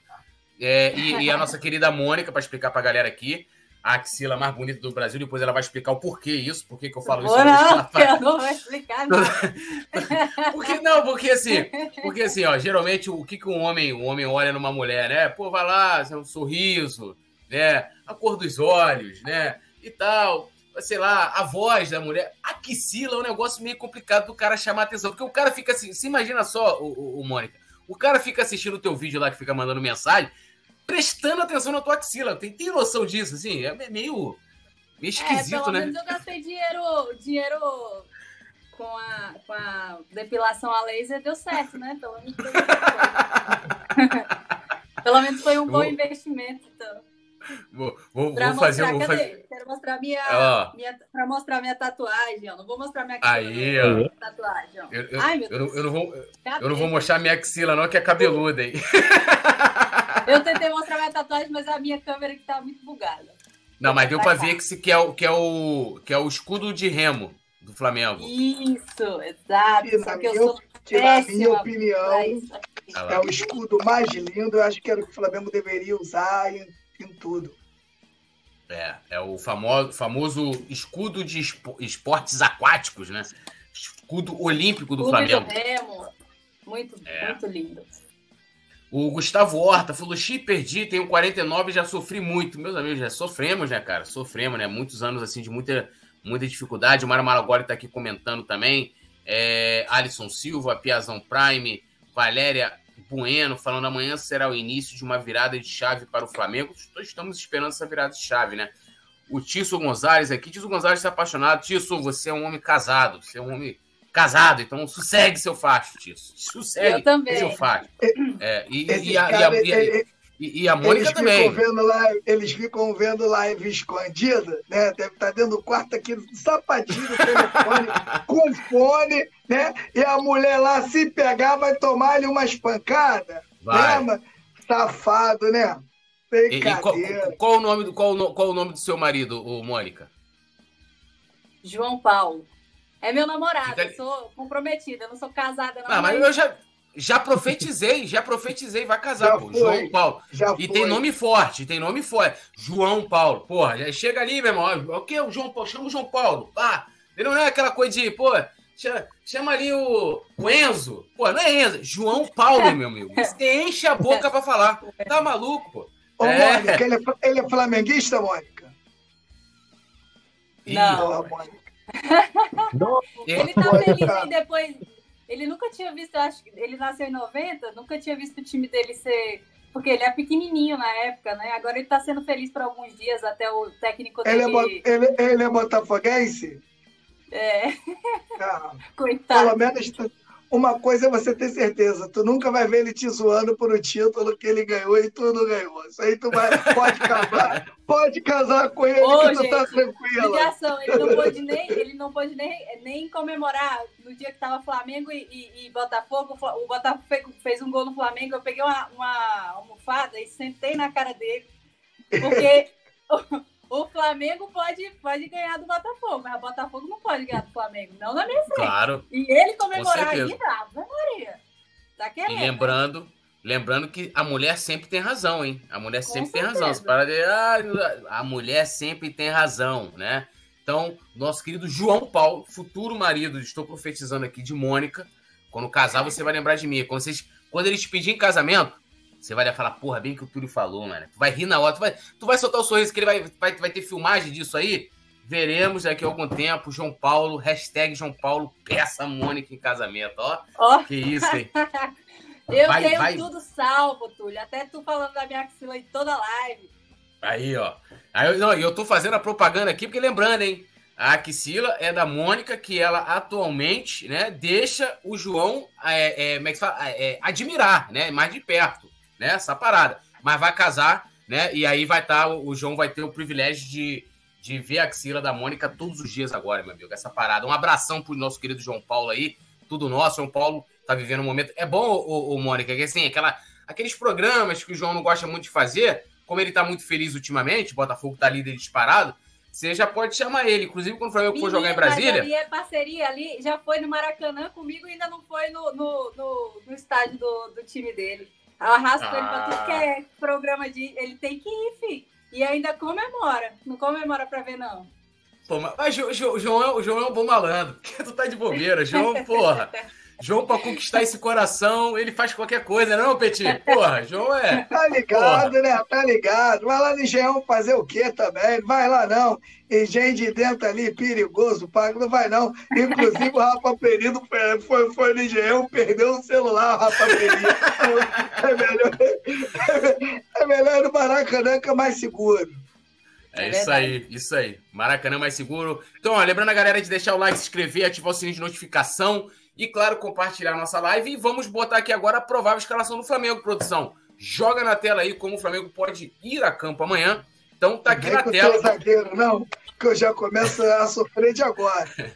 É, e, e, a nossa querida Mônica, para explicar para a galera aqui, a axila mais bonita do Brasil. Depois ela vai explicar o porquê isso, por que eu falo isso. Não, eu não vou explicar nada. porque, não, porque assim, porque assim, ó, geralmente o que, que um homem, um homem olha numa mulher, né? Pô, vai lá, um sorriso, né? A cor dos olhos, né? E tal sei lá, a voz da mulher. Axila é um negócio meio complicado do cara chamar atenção. Porque o cara fica assim. Se imagina só, o, o, o Mônica. O cara fica assistindo o teu vídeo lá que fica mandando mensagem, prestando atenção na tua axila. Tem, tem noção disso, assim? É meio, meio esquisito, é, pelo né? Menos eu gastei dinheiro, dinheiro com a, com a depilação a laser, deu certo, né? Pelo menos foi, pelo menos foi um bom investimento, então. Vou, vou, vou fazer. Vou fazer... Quero mostrar minha, minha. Pra mostrar minha tatuagem, ó. Não vou mostrar minha Aí, ó. tatuagem, ó. Eu, eu, Ai, meu Deus. Eu, eu, não vou, eu não vou mostrar minha axila, não, que é cabeluda, hein? Eu tentei mostrar minha tatuagem, mas a minha câmera que tá muito bugada. Não, mas deu pra ver que, que, é o, que, é o, que é o escudo de remo do Flamengo. Isso, exato. Que, Só que eu sou que na minha opinião, é o escudo mais lindo. Eu acho que era o que o Flamengo deveria usar em em tudo. É, é o famoso, famoso escudo de esportes aquáticos, né? Escudo olímpico do Clube Flamengo. Do Remo. Muito, é. muito lindo. O Gustavo Horta falou: Xi, perdi, tenho 49 já sofri muito. Meus amigos, já sofremos, né, cara? Sofremos, né? Muitos anos assim de muita, muita dificuldade. O Mário Maragoli tá aqui comentando também. É, Alisson Silva, Piazão Prime, Valéria Bueno falando amanhã será o início de uma virada de chave para o Flamengo. Estamos esperando essa virada de chave, né? O Tício Gonzalez aqui. Tício Gonzalez está apaixonado. Tício, você é um homem casado. Você é um homem casado. Então, sossegue seu facho, Tício. Sossegue seu facho. É, e, e, a, cara, e, a, e, a, e, e a Mônica eles também. Vendo live, eles ficam vendo live escondida, né? Deve estar tá dentro do quarto aqui, sapatinho do telefone, com fone, né? E a mulher lá, se pegar, vai tomar ali uma espancada. Vai. Né? Safado, né? E, e qual, qual, o nome do, qual, qual o nome do seu marido, o Mônica? João Paulo. É meu namorado, Fica... eu sou comprometida, eu não sou casada, não. Ah, mas, eu já, já profetizei, já profetizei, vai casar, já pô. Foi, João Paulo. Já e foi. tem nome forte, tem nome forte. João Paulo. Porra, já chega ali, meu irmão. O que? O João Paulo? Chama o João Paulo. Ah, ele não é aquela coisa de, pô, chama, chama ali o, o, Enzo. Pô, não é Enzo, João Paulo, meu amigo. Você enche a boca pra falar. Tá maluco, pô. Ô, é. Mônica, ele é, ele é flamenguista, Mônica? Não. Mônica. Não. Ele tá feliz e depois ele nunca tinha visto, eu acho que ele nasceu em 90, nunca tinha visto o time dele ser. Porque ele é pequenininho na época, né? Agora ele tá sendo feliz por alguns dias, até o técnico dele. Ele é, ele, ele é botafoguense? É. Ah, Coitado. Pelo menos uma coisa é você ter certeza, tu nunca vai ver ele te zoando por o título que ele ganhou e tu não ganhou. Isso aí tu vai, pode casar, pode casar com ele Ô, que tu tá gente, tá tranquilo. Ligação, ele não pôde nem, ele não pôde nem, nem comemorar no dia que tava Flamengo e, e, e Botafogo. O Botafogo fez um gol no Flamengo, eu peguei uma, uma almofada e sentei na cara dele. Porque o Flamengo pode, pode ganhar do Botafogo, mas o Botafogo não pode ganhar do Flamengo, não na minha frente. Claro. E ele comemorar ainda, Ave Maria. Tá querendo. E lembrando, lembrando que a mulher sempre tem razão, hein? A mulher Com sempre certeza. tem razão. para de, ah, a mulher sempre tem razão, né? Então, nosso querido João Paulo, futuro marido, estou profetizando aqui de Mônica. Quando casar, você vai lembrar de mim. Quando, vocês, quando eles pedirem casamento, você vai falar, porra, bem que o Túlio falou, mano. Tu vai rir na hora, tu vai, tu vai soltar o sorriso que ele vai, vai, vai ter filmagem disso aí. Veremos daqui a algum tempo, João Paulo, hashtag João Paulo, peça Mônica em casamento, ó. Oh. Que isso, hein? Eu vai, tenho vai. tudo salvo, Túlio. Até tu falando da minha axila em toda live. Aí, ó. Aí, eu, não, eu tô fazendo a propaganda aqui, porque lembrando, hein? A axila é da Mônica, que ela atualmente, né, deixa o João é, é, como é que fala? É, admirar, né? Mais de perto né? Essa parada. Mas vai casar, né? E aí vai estar, tá, o João vai ter o privilégio de, de ver a axila da Mônica todos os dias agora, meu amigo. Essa parada. Um abração pro nosso querido João Paulo aí. Tudo nosso. João Paulo tá vivendo um momento. É bom, o, Mônica, que assim, aquela, aqueles programas que o João não gosta muito de fazer, como ele tá muito feliz ultimamente, o Botafogo tá líder disparado. você já pode chamar ele. Inclusive, quando o Flamengo for jogar em Brasília. ali parceria ali, já foi no Brasília. ali é parceria ali, já foi no Maracanã comigo e ainda não foi no, no, no, no estádio do, do time dele. Eu arrasto ah. ele pra tudo que é programa de. Ele tem que ir, filho. E ainda comemora. Não comemora pra ver, não. Pô, mas o João, é, o João é um bom malandro. Porque tu tá de bobeira, João, porra. João, pra conquistar esse coração, ele faz qualquer coisa, não, Petit? Porra, João é. Tá ligado, porra. né? Tá ligado. Vai lá no Engenhão fazer o quê também? Não vai lá, não. Engenho de dentro ali, perigoso, pago, não vai, não. Inclusive, o Rafa Perido foi, foi no Engenhão, perdeu o celular, o Rafa Perido. É melhor, é melhor no Maracanã, que é mais seguro. É, é isso aí, isso aí. Maracanã mais seguro. Então, ó, lembrando a galera de deixar o like, se inscrever, ativar o sininho de notificação e, claro, compartilhar nossa live. E vamos botar aqui agora a provável escalação do Flamengo, produção. Joga na tela aí como o Flamengo pode ir a campo amanhã. Então tá aqui na tela. Zagueiro, não, que eu já começo a sofrer de agora.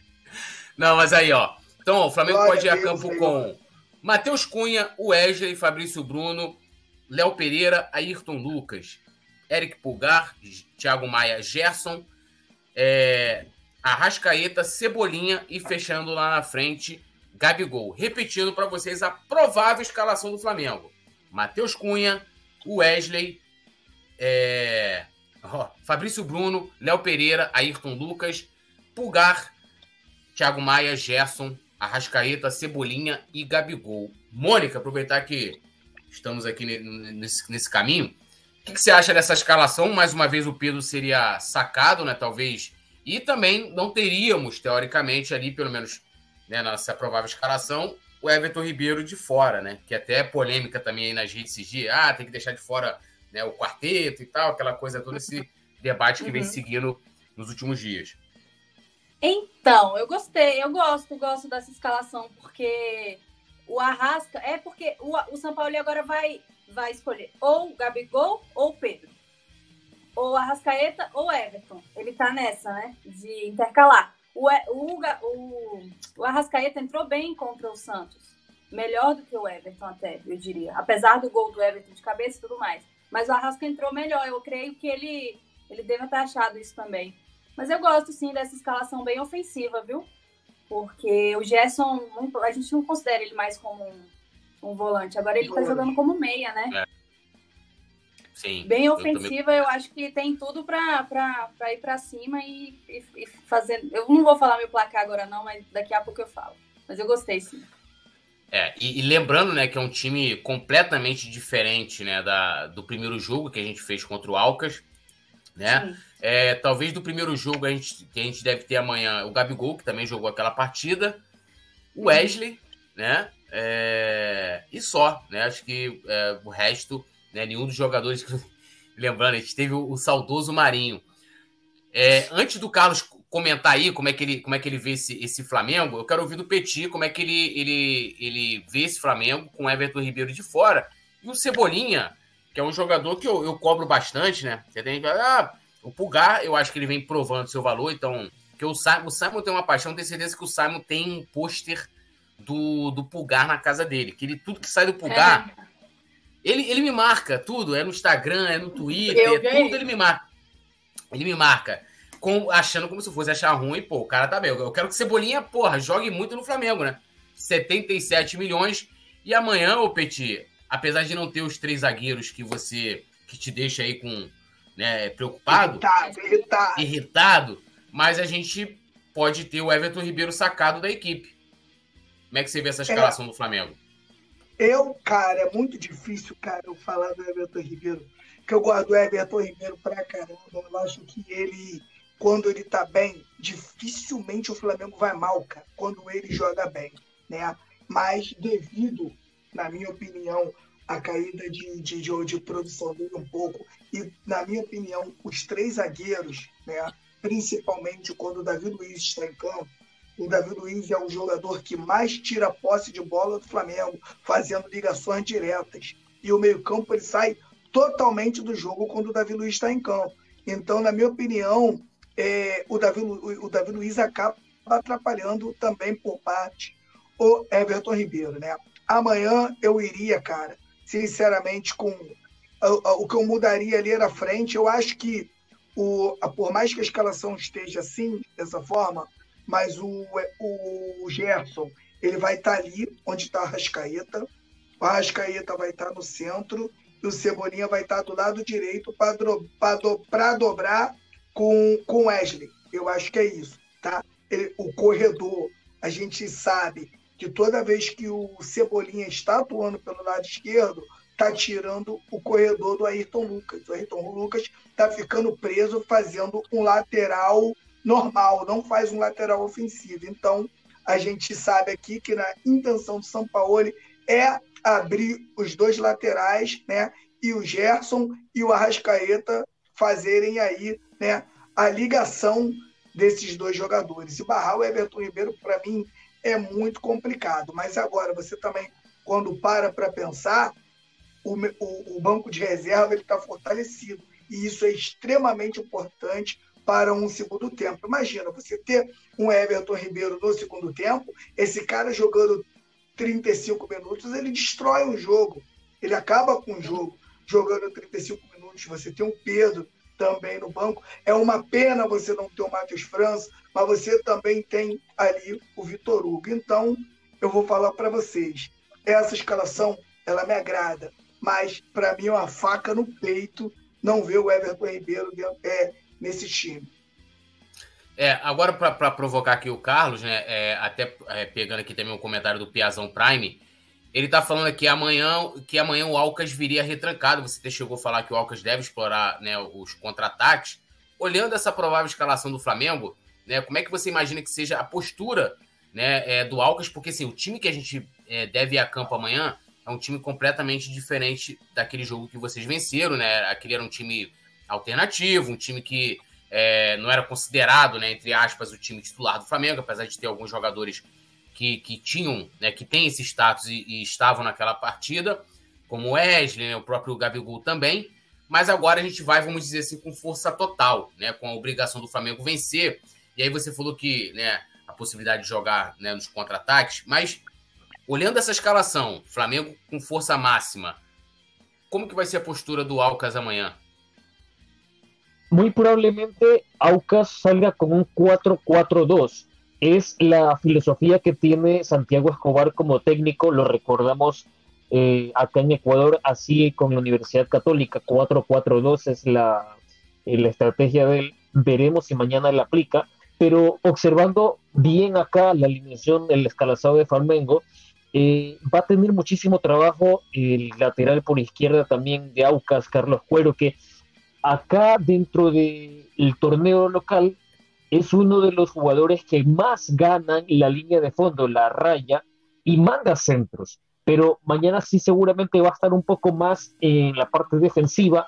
não, mas aí, ó. Então, ó, o Flamengo Glória pode ir a Deus, campo com Matheus Cunha, Wesley, Fabrício Bruno, Léo Pereira, Ayrton Lucas, Eric Pulgar, Thiago Maia, Gerson, é, Arrascaeta, Cebolinha e fechando lá na frente, Gabigol. Repetindo para vocês a provável escalação do Flamengo: Matheus Cunha, Wesley, é... oh, Fabrício Bruno, Léo Pereira, Ayrton Lucas, Pulgar, Thiago Maia, Gerson, Arrascaeta, Cebolinha e Gabigol. Mônica, aproveitar que estamos aqui nesse, nesse caminho. O que, você acha dessa escalação? Mais uma vez o Pedro seria sacado, né? Talvez. E também não teríamos, teoricamente, ali, pelo menos né, nossa provável escalação, o Everton Ribeiro de fora, né? Que até é polêmica também aí nas redes esses dias. Ah, tem que deixar de fora né, o quarteto e tal, aquela coisa toda, esse debate que uhum. vem seguindo nos últimos dias. Então, eu gostei, eu gosto, gosto dessa escalação, porque o Arrasca. É porque o, o São Paulo agora vai, vai escolher ou o Gabigol ou o Pedro. Ou Arrascaeta ou Everton. Ele tá nessa, né? De intercalar. O, o, o, o Arrascaeta entrou bem contra o Santos. Melhor do que o Everton, até, eu diria. Apesar do gol do Everton de cabeça e tudo mais. Mas o Arrasca entrou melhor. Eu creio que ele, ele deve ter achado isso também. Mas eu gosto, sim, dessa escalação bem ofensiva, viu? Porque o Gerson, a gente não considera ele mais como um, um volante. Agora ele tá jogando como meia, né? É. Sim. Bem ofensiva, eu, eu acho que tem tudo para ir para cima e, e, e, fazer. Eu não vou falar meu placar agora, não, mas daqui a pouco eu falo. Mas eu gostei, sim. É, e, e lembrando, né, que é um time completamente diferente, né, da, do primeiro jogo que a gente fez contra o Alcas, né? É, talvez do primeiro jogo a gente, que a gente deve ter amanhã o Gabigol, que também jogou aquela partida, o Wesley, né? É, e só, né? Acho que é, o resto né? Nenhum dos jogadores. Lembrando, a gente teve o, o saudoso Marinho. É, antes do Carlos comentar aí como é que ele, como é que ele vê esse, esse Flamengo, eu quero ouvir do Petit como é que ele, ele, ele vê esse Flamengo com Everton Ribeiro de fora. E o Cebolinha, que é um jogador que eu, eu cobro bastante, né? Você tem ah, o Pulgar, eu acho que ele vem provando seu valor, então. Que o, Simon, o Simon tem uma paixão, tenho certeza que o Simon tem um pôster do, do Pulgar na casa dele. Que ele, tudo que sai do Pulgar. É ele, ele me marca tudo, é no Instagram, é no Twitter, tudo ele me marca. Ele me marca. Com, achando como se fosse achar ruim, pô, o cara tá bem. Eu quero que Cebolinha, porra, jogue muito no Flamengo, né? 77 milhões. E amanhã, ô Petit, apesar de não ter os três zagueiros que você que te deixa aí com né, preocupado, irritado, irritado. irritado, mas a gente pode ter o Everton Ribeiro sacado da equipe. Como é que você vê essa escalação é. do Flamengo? Eu, cara, é muito difícil, cara, eu falar do Everton Ribeiro, que eu gosto do Everton Ribeiro pra caramba. Eu acho que ele, quando ele tá bem, dificilmente o Flamengo vai mal, cara, quando ele joga bem, né? Mas devido, na minha opinião, a caída de, de, de, de produção dele um pouco, e, na minha opinião, os três zagueiros, né? principalmente quando o Davi Luiz está em campo, o Davi Luiz é o jogador que mais tira posse de bola do Flamengo, fazendo ligações diretas. E o meio-campo ele sai totalmente do jogo quando o Davi Luiz está em campo. Então, na minha opinião, é, o, Davi, o Davi Luiz acaba atrapalhando também por parte o Everton Ribeiro, né? Amanhã eu iria, cara, sinceramente, com o, o que eu mudaria ali na frente. Eu acho que o, por mais que a escalação esteja assim, dessa forma, mas o, o Gerson ele vai estar tá ali onde está a Rascaeta, o Rascaeta vai estar tá no centro e o Cebolinha vai estar tá do lado direito para do, dobrar com o Wesley. Eu acho que é isso, tá? Ele, o corredor, a gente sabe que toda vez que o Cebolinha está atuando pelo lado esquerdo, está tirando o corredor do Ayrton Lucas. O Ayrton Lucas está ficando preso fazendo um lateral normal, não faz um lateral ofensivo. Então, a gente sabe aqui que na intenção do São Paulo é abrir os dois laterais, né? E o Gerson e o Arrascaeta fazerem aí, né, a ligação desses dois jogadores. E barrar o Everton Ribeiro, para mim, é muito complicado. Mas agora, você também, quando para para pensar, o, o, o, banco de reserva está fortalecido. E isso é extremamente importante para um segundo tempo. Imagina, você ter um Everton Ribeiro no segundo tempo, esse cara jogando 35 minutos, ele destrói um jogo. Ele acaba com o jogo jogando 35 minutos. Você tem um Pedro também no banco. É uma pena você não ter o Matheus França, mas você também tem ali o Vitor Hugo. Então, eu vou falar para vocês, essa escalação, ela me agrada, mas para mim é uma faca no peito não ver o Everton Ribeiro é, nesse time. É, agora para provocar aqui o Carlos, né, é, até é, pegando aqui também um comentário do Piazão Prime, ele tá falando aqui amanhã que amanhã o Alcas viria retrancado. Você até chegou a falar que o Alcas deve explorar né, os contra-ataques. Olhando essa provável escalação do Flamengo, né, como é que você imagina que seja a postura né, é, do Alcas? Porque assim, o time que a gente é, deve ir a campo amanhã é um time completamente diferente daquele jogo que vocês venceram, né? Aquele era um time alternativo, um time que é, não era considerado, né, entre aspas, o time titular do Flamengo, apesar de ter alguns jogadores que, que tinham, né, que têm esse status e, e estavam naquela partida, como o Wesley, né, o próprio Gabigol também. Mas agora a gente vai, vamos dizer assim, com força total, né, com a obrigação do Flamengo vencer. E aí você falou que né, a possibilidade de jogar né, nos contra-ataques, mas olhando essa escalação, Flamengo com força máxima, como que vai ser a postura do Alcas amanhã? Muy probablemente Aucas salga con un 4-4-2. Es la filosofía que tiene Santiago Escobar como técnico, lo recordamos eh, acá en Ecuador, así con la Universidad Católica, 4-4-2 es la, eh, la estrategia de él, veremos si mañana la aplica, pero observando bien acá la alineación del escalazado de Flamengo, eh, va a tener muchísimo trabajo el lateral por izquierda también de Aucas, Carlos Cuero, que acá dentro del torneo local es uno de los jugadores que más ganan la línea de fondo, la raya, y manda centros. Pero mañana sí seguramente va a estar un poco más en la parte defensiva,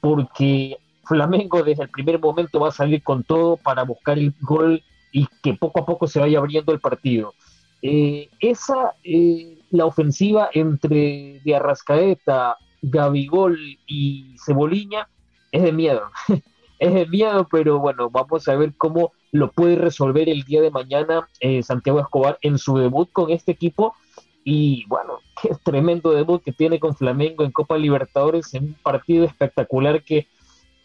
porque Flamengo desde el primer momento va a salir con todo para buscar el gol y que poco a poco se vaya abriendo el partido. Eh, esa, eh, la ofensiva entre de Arrascaeta, Gabigol y Ceboliña es de miedo. es de miedo, pero bueno, vamos a ver cómo lo puede resolver el día de mañana eh, Santiago Escobar en su debut con este equipo. Y bueno, qué tremendo debut que tiene con Flamengo en Copa Libertadores en un partido espectacular que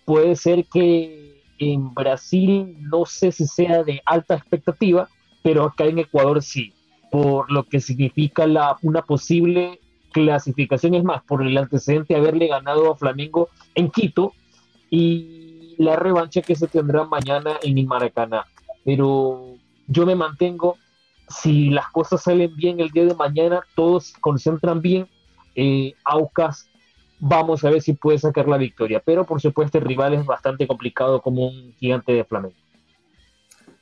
puede ser que en Brasil no sé si sea de alta expectativa, pero acá en Ecuador sí por lo que significa la, una posible clasificación, es más, por el antecedente de haberle ganado a Flamengo en Quito y la revancha que se tendrá mañana en Maracaná. Pero yo me mantengo, si las cosas salen bien el día de mañana, todos se concentran bien, eh, Aucas, vamos a ver si puede sacar la victoria. Pero por supuesto el rival es bastante complicado como un gigante de Flamengo.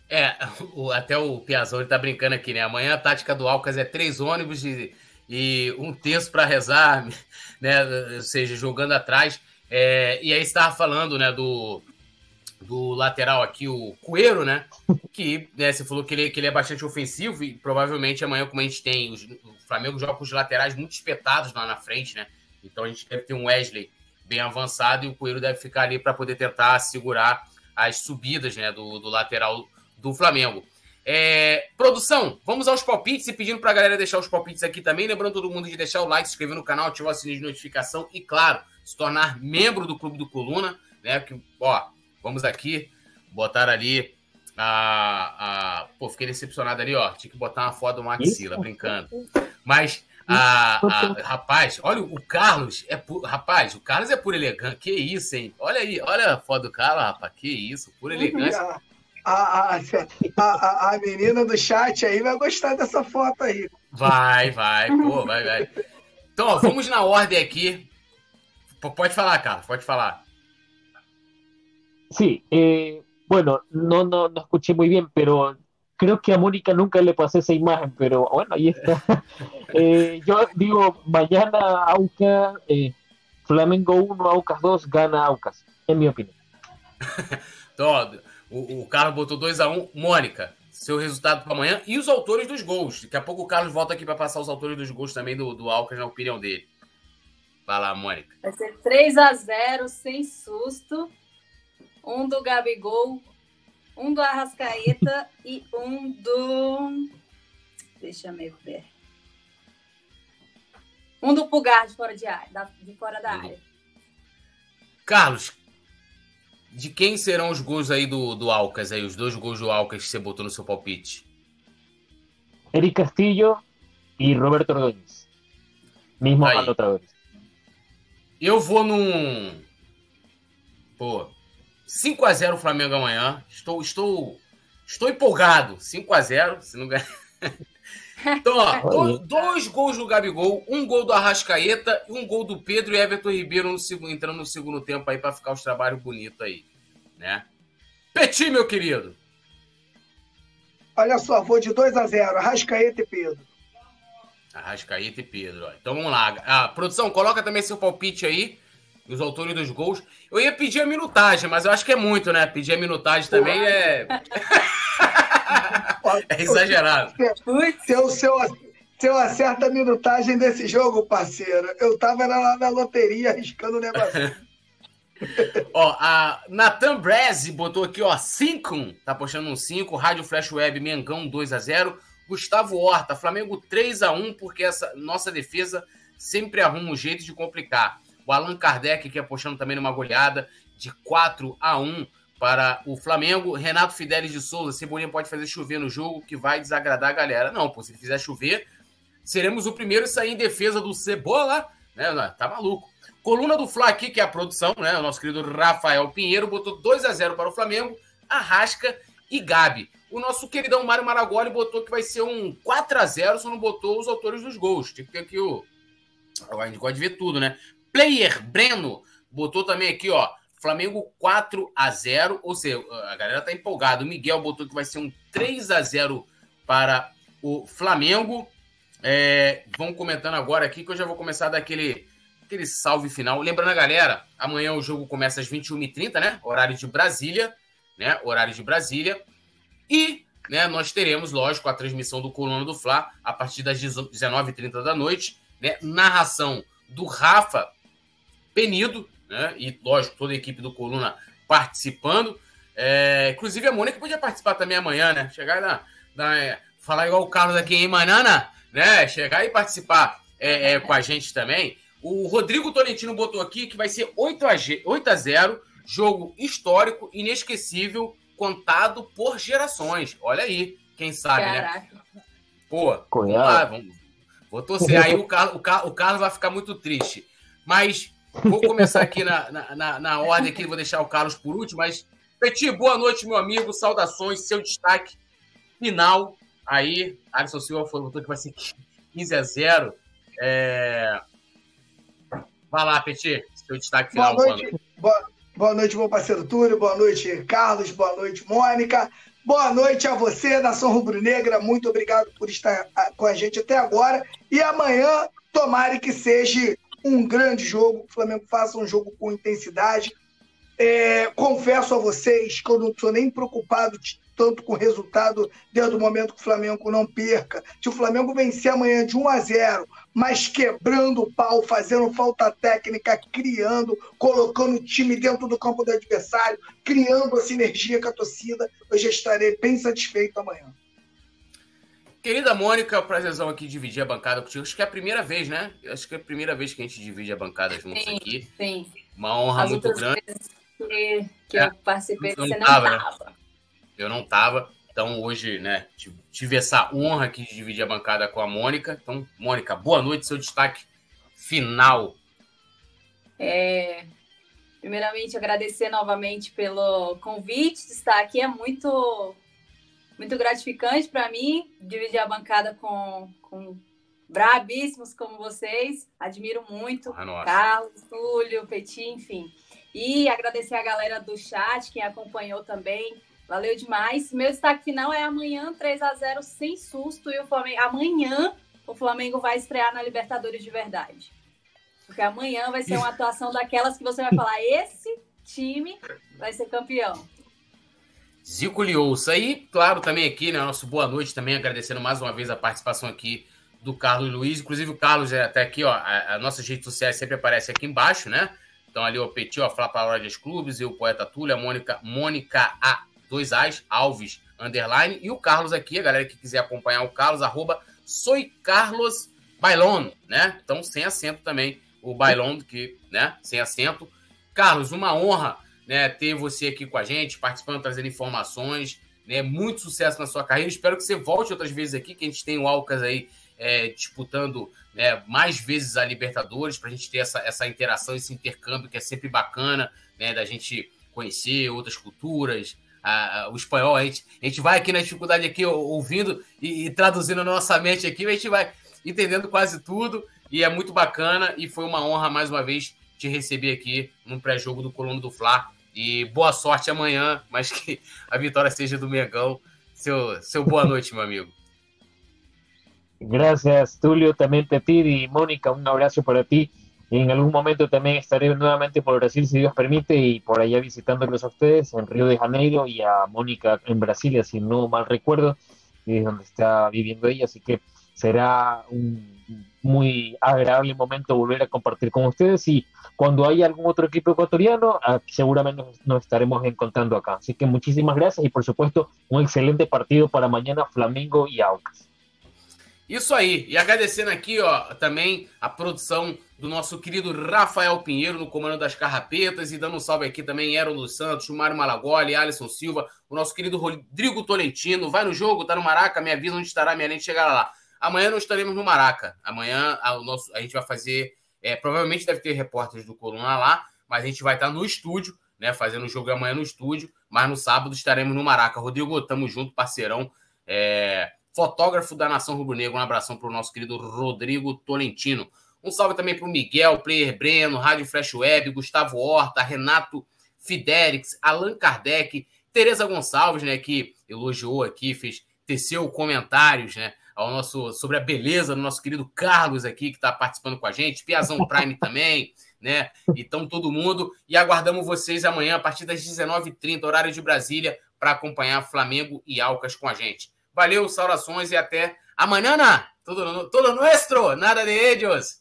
É, o, até o Piazão ele tá brincando aqui, né? Amanhã a tática do Alcas é três ônibus e, e um terço para rezar, né? Ou seja, jogando atrás. É, e aí estava falando, né, do, do lateral aqui, o Coelho, né? Que né, você falou que ele, que ele é bastante ofensivo e provavelmente amanhã, como a gente tem, os, o Flamengo joga com os laterais muito espetados lá na frente, né? Então a gente deve ter um Wesley bem avançado e o Coelho deve ficar ali para poder tentar segurar as subidas né, do, do lateral do Flamengo. É, produção, vamos aos palpites e pedindo para a galera deixar os palpites aqui também. Lembrando todo mundo de deixar o like, se inscrever no canal, ativar o sininho de notificação e, claro, se tornar membro do Clube do Coluna, né? Que, ó, Vamos aqui botar ali a, a. Pô, fiquei decepcionado ali, ó. Tinha que botar uma foto do Maxila, brincando. Mas. A, a, rapaz, olha o Carlos é pu... rapaz, o Carlos é puro elegante. Que isso, hein? Olha aí, olha a foto do Carlos, rapaz. Que isso, puro elegante. A, a, a, a, menina do chat aí vai gostar dessa foto aí. Vai, vai, pô, vai, vai. Então, ó, vamos na ordem aqui. Pode falar, Carlos, pode falar. Sí, eh, bueno, no, no, no escuché muy bien, pero creo que a Mónica nunca le pasé esa imagen, pero bueno, ahí está. eh, yo digo, mañana Aucas, eh, Flamengo 1, Aucas 2, gana Aucas, en mi opinión. Todo. O, o Carlos botou 2x1. Um. Mônica, seu resultado para amanhã e os autores dos gols. Daqui a pouco o Carlos volta aqui para passar os autores dos gols também do, do Alcas, na opinião dele. Vai lá, Mônica. Vai ser 3x0, sem susto. Um do Gabigol, um do Arrascaeta e um do. Deixa eu ver. Um do Pulgar de fora, de área, de fora da área. Carlos, de quem serão os gols aí do, do Alcas, aí, os dois gols do Alcas que você botou no seu palpite? Eric Castillo e Roberto Ordóñez. Mesmo aí. outra vez. Eu vou num. Pô. 5x0 o Flamengo amanhã. Estou, estou, estou empolgado. 5x0. Se não ganhar. Então, ó, dois gols do Gabigol, um gol do Arrascaeta e um gol do Pedro e Everton Ribeiro no entrando no segundo tempo aí para ficar os trabalhos bonitos aí, né? Petit, meu querido. Olha só, vou de 2 a 0 Arrascaeta e Pedro. Arrascaeta e Pedro. Ó. Então vamos lá. Ah, produção, coloca também seu palpite aí, os autores dos gols. Eu ia pedir a minutagem, mas eu acho que é muito, né? Pedir a minutagem também é. é exagerado. Se eu, se, eu, se eu acerto a minutagem desse jogo, parceiro, eu tava na, na loteria arriscando o negócio. ó, a Nathan Breze botou aqui, ó, 5, tá postando um 5, Rádio Flash Web, Mengão 2 a 0 Gustavo Horta, Flamengo 3 a 1 porque essa nossa defesa sempre arruma um jeito de complicar. O Allan Kardec, que é postando também numa goleada de 4 a 1 para o Flamengo. Renato Fidelis de Souza, Cebolinha pode fazer chover no jogo que vai desagradar a galera. Não, pô, se ele fizer chover, seremos o primeiro a sair em defesa do Cebola, né? Tá maluco. Coluna do Fla aqui, que é a produção, né? O nosso querido Rafael Pinheiro botou 2 a 0 para o Flamengo, Arrasca e Gabi. O nosso queridão Mário Maragoli botou que vai ser um 4 a 0 só não botou os autores dos gols. Tem que ter aqui o. A gente pode ver tudo, né? Player Breno botou também aqui, ó. Flamengo 4 a 0 ou seja, a galera tá empolgada. O Miguel botou que vai ser um 3 a 0 para o Flamengo. É, vamos comentando agora aqui que eu já vou começar daquele aquele salve final. Lembrando a galera, amanhã o jogo começa às 21h30, né? Horário de Brasília, né? Horário de Brasília. E né, nós teremos, lógico, a transmissão do Coluna do Fla a partir das 19h30 da noite. Né? Narração do Rafa Penido, né? E, lógico, toda a equipe do Coluna participando. É, inclusive a Mônica podia participar também amanhã, né? Chegar na, na é, falar igual o Carlos aqui em Manana, né? Chegar e participar é, é, com a gente também. O Rodrigo Tolentino botou aqui que vai ser 8 a, G, 8 a 0, jogo histórico, inesquecível, contado por gerações. Olha aí, quem sabe, né? Caraca. né? Pô, vamos lá, vamos, vou torcer. Aí o Carlos, o, Carlos, o Carlos vai ficar muito triste. Mas Vou começar aqui na, na, na, ordem aqui, vou deixar o Carlos por último, mas Petit, boa noite, meu amigo. Saudações, seu destaque final aí. Alisson Silva falou que vai ser 15 a 0. É... Vai lá, Petit, seu destaque final. Boa noite, boa, boa noite, meu parceiro Túlio. Boa noite, Carlos. Boa noite, Mônica. Boa noite a você, Nação Rubro-Negra. Muito obrigado por estar com a gente até agora. E amanhã, tomare que seja um grande jogo, o Flamengo faça um jogo com intensidade. É, confesso a vocês que eu não estou nem preocupado tanto com o resultado desde o momento que o Flamengo não perca. Se o Flamengo vencer amanhã de 1 a 0, mas quebrando o pau, fazendo falta técnica, criando, colocando o time dentro do campo do adversário, criando a sinergia com a torcida, eu já estarei bem satisfeito amanhã. Querida Mônica, prazerzão aqui dividir a bancada contigo. Acho que é a primeira vez, né? Acho que é a primeira vez que a gente divide a bancada juntos sim, aqui. Sim. Uma honra As muito grande. Vezes... que, que é, eu participei, você não estava. Né? Eu não estava. Então, hoje, né, tive essa honra aqui de dividir a bancada com a Mônica. Então, Mônica, boa noite, seu destaque final. É, primeiramente, agradecer novamente pelo convite de estar aqui. É muito, muito gratificante para mim dividir a bancada com, com brabíssimos como vocês. Admiro muito. Ah, Carlos, Túlio, Petit, enfim. E agradecer a galera do chat, quem acompanhou também. Valeu demais. Meu destaque final é amanhã, 3 a 0 sem susto. E o Flamengo. Amanhã o Flamengo vai estrear na Libertadores de verdade. Porque amanhã vai ser uma atuação daquelas que você vai falar: esse time vai ser campeão. Zico Liouça. E, claro, também aqui, né? Nosso boa noite também, agradecendo mais uma vez a participação aqui do Carlos Luiz. Inclusive, o Carlos é até aqui, ó. A, a nossas redes sociais sempre aparece aqui embaixo, né? Então, ali o Petit, ó, Fala Palavra dos Clubes, e o Poeta Túlio, a Mônica, Mônica A dois As, Alves, underline, e o Carlos aqui, a galera que quiser acompanhar o Carlos, arroba Soy Carlos Bailon, né? Então, sem acento também, o Bailon, que, né, sem acento. Carlos, uma honra, né, ter você aqui com a gente, participando, trazendo informações, né? Muito sucesso na sua carreira. Espero que você volte outras vezes aqui, que a gente tem o Alcas aí é, disputando né, mais vezes a Libertadores, para a gente ter essa, essa interação, esse intercâmbio que é sempre bacana, né, da gente conhecer outras culturas, a, o espanhol, a gente, a gente vai aqui na dificuldade aqui ouvindo e, e traduzindo na nossa mente aqui, a gente vai entendendo quase tudo e é muito bacana e foi uma honra mais uma vez te receber aqui no pré-jogo do Colombo do Fla e boa sorte amanhã, mas que a vitória seja do Mengão. Seu, seu boa noite, meu amigo. Gracias, Tulio, también Petit y Mónica, un abrazo para ti. En algún momento también estaré nuevamente por Brasil, si Dios permite, y por allá visitándolos a ustedes en Río de Janeiro y a Mónica en Brasilia, si no mal recuerdo, es donde está viviendo ella. Así que será un muy agradable momento volver a compartir con ustedes y cuando haya algún otro equipo ecuatoriano, ah, seguramente nos, estaremos encontrando acá. Así que muchísimas gracias y por supuesto un excelente partido para mañana Flamengo y Aucas. Isso aí. E agradecendo aqui, ó, também a produção do nosso querido Rafael Pinheiro no comando das carrapetas e dando um salve aqui também Eron dos Santos, Mário Malagoli, Alisson Silva, o nosso querido Rodrigo Tolentino. Vai no jogo, tá no Maraca, me avisa onde estará minha lente chegar lá. Amanhã não estaremos no Maraca. Amanhã a, o nosso, a gente vai fazer. É, provavelmente deve ter repórteres do Coluna lá, mas a gente vai estar no estúdio, né? Fazendo o jogo amanhã no estúdio. Mas no sábado estaremos no Maraca. Rodrigo, tamo junto, parceirão. É, fotógrafo da Nação Rubro-Negro. Um abração para o nosso querido Rodrigo Tolentino. Um salve também para o Miguel, Player Breno, Rádio Flash Web, Gustavo Horta, Renato Fidelix, Allan Kardec, Tereza Gonçalves, né, que elogiou aqui, fez, teceu comentários, né, ao nosso, sobre a beleza do nosso querido Carlos aqui, que está participando com a gente, Piazão Prime também, né, então todo mundo, e aguardamos vocês amanhã a partir das 19h30, horário de Brasília, para acompanhar Flamengo e Alcas com a gente. Valeu, saudações e até amanhã. Tudo, tudo nuestro, nada de ellos.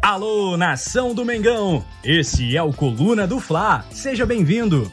Alô, nação do Mengão! Esse é o Coluna do Fla. Seja bem-vindo.